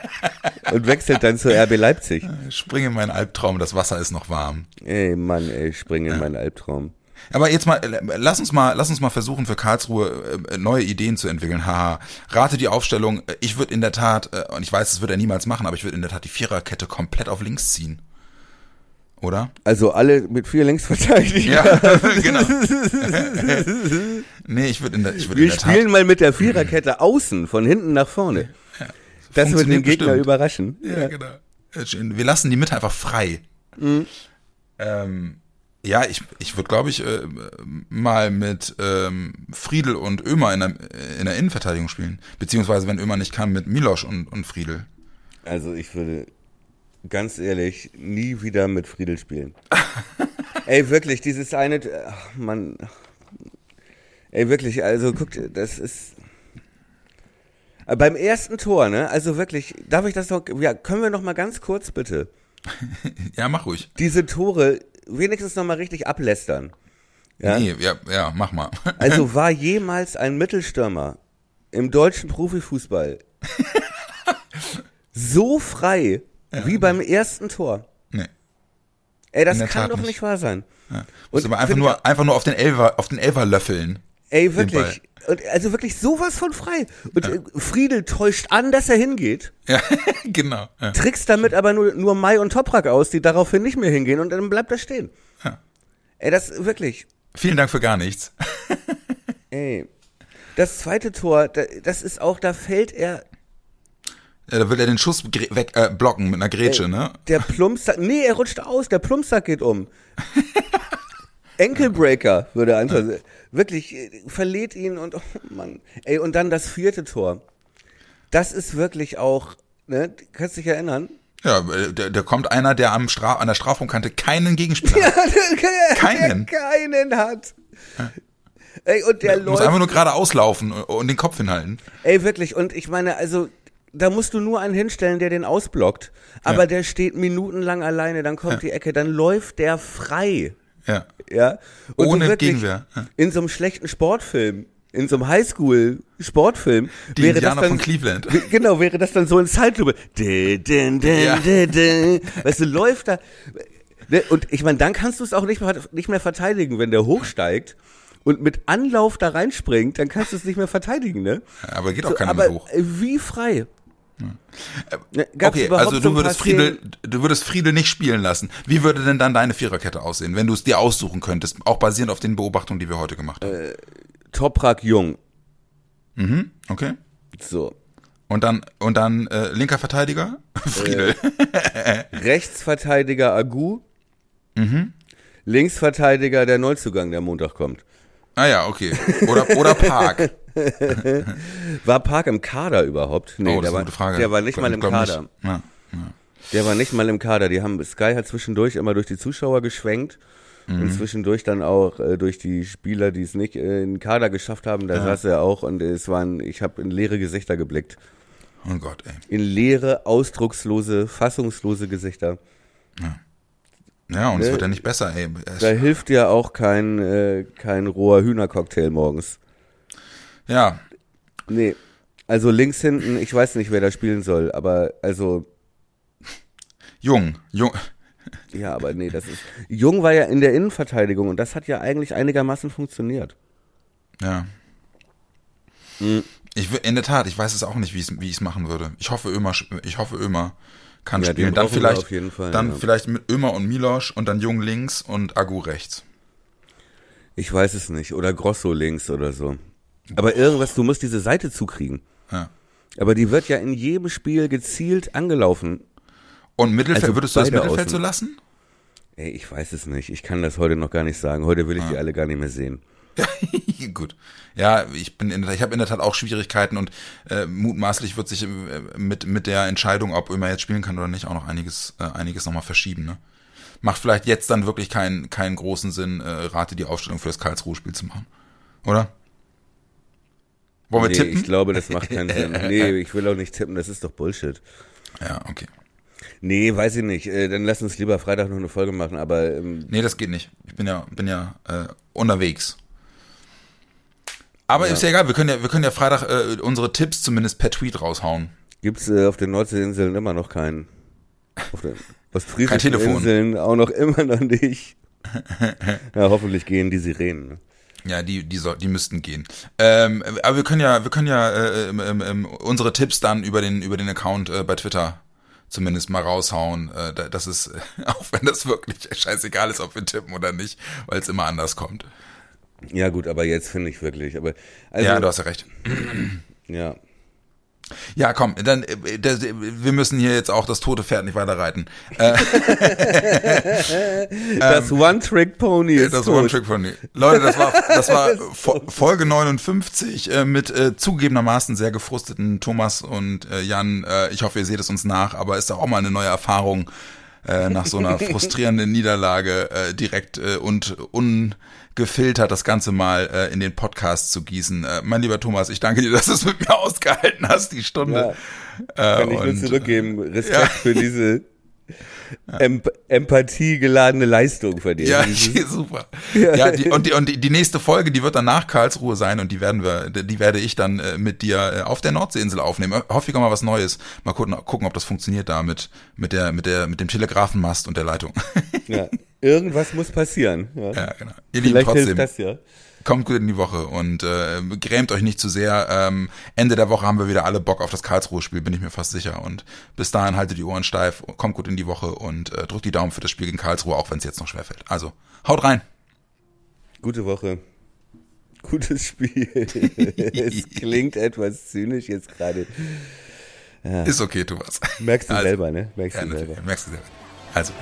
und wechselt dann zur RB Leipzig. Spring in meinen Albtraum, das Wasser ist noch warm. Ey, Mann, ey, spring in meinen Albtraum. Aber jetzt mal, lass uns mal, lass uns mal versuchen, für Karlsruhe äh, neue Ideen zu entwickeln. Haha, rate die Aufstellung. Ich würde in der Tat, äh, und ich weiß, das wird er niemals machen, aber ich würde in der Tat die Viererkette komplett auf links ziehen oder? Also alle mit vier Linksverteidigern. Ja, genau. nee, ich würde in der, ich würd Wir in der spielen Tat mal mit der Viererkette außen, von hinten nach vorne. Ja, das wird den Gegner bestimmt. überraschen. Ja, ja, genau. Wir lassen die Mitte einfach frei. Mhm. Ähm, ja, ich, ich würde, glaube ich, äh, mal mit ähm, Friedel und Ömer in der, in der Innenverteidigung spielen. Beziehungsweise, wenn Ömer nicht kann, mit Milosch und, und Friedel. Also ich würde ganz ehrlich, nie wieder mit Friedel spielen. Ey, wirklich, dieses eine, ach, Mann. Ey, wirklich, also guckt, das ist. Beim ersten Tor, ne? Also wirklich, darf ich das noch, ja, können wir noch mal ganz kurz bitte? ja, mach ruhig. Diese Tore wenigstens noch mal richtig ablästern. Ja? Nee, ja, ja, mach mal. also war jemals ein Mittelstürmer im deutschen Profifußball so frei ja, wie beim ersten Tor. Nee. Ey, das kann Tat doch nicht. nicht wahr sein. Ja. Und aber einfach nur, einfach nur auf den Elfer, auf den Elfer löffeln. Ey, wirklich. Und also wirklich sowas von frei. Und ja. Äh, Friedel täuscht an, dass er hingeht. Ja, genau. Ja. Trickst damit aber nur, nur Mai und Toprak aus, die daraufhin nicht mehr hingehen und dann bleibt er stehen. Ja. Ey, das wirklich. Vielen Dank für gar nichts. Ey. Das zweite Tor, das ist auch, da fällt er da will er den Schuss weg, äh, blocken mit einer Grätsche, Ey, ne? Der Plumpsack, nee, er rutscht aus, der Plumpsack geht um. Enkelbreaker, würde einfach, ja. wirklich, äh, verliert ihn und, oh Mann. Ey, und dann das vierte Tor. Das ist wirklich auch, ne, kannst dich erinnern? Ja, äh, da, da kommt einer, der am Stra an der Strafraumkante keinen Gegenspieler hat. Keinen. keinen hat. Ja. Ey, und der, der läuft. Muss einfach nur gerade auslaufen und den Kopf hinhalten. Ey, wirklich. Und ich meine, also, da musst du nur einen hinstellen, der den ausblockt. Aber ja. der steht minutenlang alleine, dann kommt ja. die Ecke, dann läuft der frei. Ja. Ja. Und Ohne so Gegenwehr. Ja. In so einem schlechten Sportfilm, in so einem Highschool-Sportfilm, die wäre Indianer das dann, von Cleveland. Genau, wäre das dann so ein Zeitlupe. Weißt du, läuft da. Ne, und ich meine, dann kannst du es auch nicht mehr, nicht mehr verteidigen, wenn der hochsteigt und mit Anlauf da reinspringt, dann kannst du es nicht mehr verteidigen, ne? Aber geht auch so, keiner aber hoch. Wie frei? Ne, gab's okay, also du würdest Friedel, du würdest Friedel nicht spielen lassen. Wie würde denn dann deine Viererkette aussehen, wenn du es dir aussuchen könntest, auch basierend auf den Beobachtungen, die wir heute gemacht haben? Äh, Toprak Jung. Mhm, okay. So. Und dann und dann äh, linker Verteidiger Friedel. Äh, Rechtsverteidiger Agu. Mhm. Linksverteidiger der Neuzugang, der Montag kommt. Ah ja, okay. Oder, oder Park. war Park im Kader überhaupt? Nee, oh, der, war, Frage. der war nicht mal im Kader. Ja, ja. Der war nicht mal im Kader. Die haben Sky hat zwischendurch immer durch die Zuschauer geschwenkt mhm. und zwischendurch dann auch äh, durch die Spieler, die es nicht äh, in den Kader geschafft haben. Da ja. saß er auch und es waren, ich habe in leere Gesichter geblickt. Oh Gott, ey. In leere, ausdruckslose, fassungslose Gesichter. Ja. Ja, und es wird ja nicht besser, ey. Da hilft ja auch kein, äh, kein roher Hühnercocktail morgens. Ja. Nee. Also links hinten, ich weiß nicht, wer da spielen soll, aber also. Jung, Jung. Ja, aber nee, das ist. Jung war ja in der Innenverteidigung und das hat ja eigentlich einigermaßen funktioniert. Ja. Mhm. Ich, in der Tat, ich weiß es auch nicht, wie ich es machen würde. Ich hoffe, Ömer, ich hoffe, Ömer kann ja, spielen. Dann vielleicht, Fall, dann ja. vielleicht mit Ömer und Milosch und dann Jung links und Agu rechts. Ich weiß es nicht. Oder Grosso links oder so. Aber irgendwas, du musst diese Seite zukriegen. Ja. Aber die wird ja in jedem Spiel gezielt angelaufen. Und Mittelfeld, also würdest du das Mittelfeld außen. so lassen? Ey, ich weiß es nicht. Ich kann das heute noch gar nicht sagen. Heute will ich ah. die alle gar nicht mehr sehen. Gut. Ja, ich bin in der, ich habe in der Tat auch Schwierigkeiten und äh, mutmaßlich wird sich äh, mit mit der Entscheidung, ob Ömer jetzt spielen kann oder nicht, auch noch einiges äh, einiges nochmal verschieben. Ne? Macht vielleicht jetzt dann wirklich keinen keinen großen Sinn, äh, Rate die Aufstellung für das Karlsruhe-Spiel zu machen, oder? Wollen wir nee, tippen? Ich glaube, das macht keinen Sinn. Nee, ich will auch nicht tippen. Das ist doch Bullshit. Ja, okay. Nee, weiß ich nicht. Äh, dann lass uns lieber Freitag noch eine Folge machen, aber. Ähm, nee, das geht nicht. Ich bin ja, bin ja äh, unterwegs. Aber ja. ist ja egal, wir können ja, wir können ja Freitag äh, unsere Tipps zumindest per Tweet raushauen. Gibt's äh, auf den Nordseeinseln immer noch keinen. Auf den ostfriesischen Inseln auch noch immer noch nicht. ja, hoffentlich gehen die Sirenen. Ja, die, die, soll, die müssten gehen. Ähm, aber wir können ja, wir können ja äh, ähm, ähm, unsere Tipps dann über den, über den Account äh, bei Twitter zumindest mal raushauen. Äh, das ist, auch wenn das wirklich scheißegal ist, ob wir tippen oder nicht, weil es immer anders kommt. Ja, gut, aber jetzt finde ich wirklich. Aber also, ja, du hast ja recht. Ja. Ja, komm, dann äh, das, wir müssen hier jetzt auch das tote Pferd nicht weiter reiten. Äh, das ähm, One-Trick-Pony ist Das One-Trick-Pony. Leute, das war, das war Folge 59 äh, mit äh, zugegebenermaßen sehr gefrusteten Thomas und äh, Jan. Äh, ich hoffe, ihr seht es uns nach, aber ist doch auch mal eine neue Erfahrung äh, nach so einer frustrierenden Niederlage äh, direkt äh, und ungefiltert das Ganze mal äh, in den Podcast zu gießen. Äh, mein lieber Thomas, ich danke dir, dass du es mit mir ausgehalten hast, die Stunde. Ja, kann äh, ich nur zurückgeben. Respekt ja. für diese Em Empathie geladene Leistung von dir. Ja, super. Ja, die, und, die, und die, nächste Folge, die wird dann nach Karlsruhe sein und die werden wir, die werde ich dann äh, mit dir äh, auf der Nordseeinsel aufnehmen. Hoffe ich mal was Neues. Mal gucken, gucken, ob das funktioniert da mit, mit der, mit der, mit dem Telegrafenmast und der Leitung. Ja, irgendwas muss passieren. Ja, ja genau. Ihr Vielleicht trotzdem. Hilft das ja kommt gut in die Woche und äh, grämt euch nicht zu sehr. Ähm, Ende der Woche haben wir wieder alle Bock auf das Karlsruhe-Spiel, bin ich mir fast sicher. Und bis dahin haltet die Ohren steif, kommt gut in die Woche und äh, drückt die Daumen für das Spiel gegen Karlsruhe, auch wenn es jetzt noch schwerfällt. Also, haut rein. Gute Woche. Gutes Spiel. es klingt etwas zynisch jetzt gerade. Ja. Ist okay, Thomas. Merkst du also, selber, ne? Merkst ja, du selber. Merkst du selber. Also.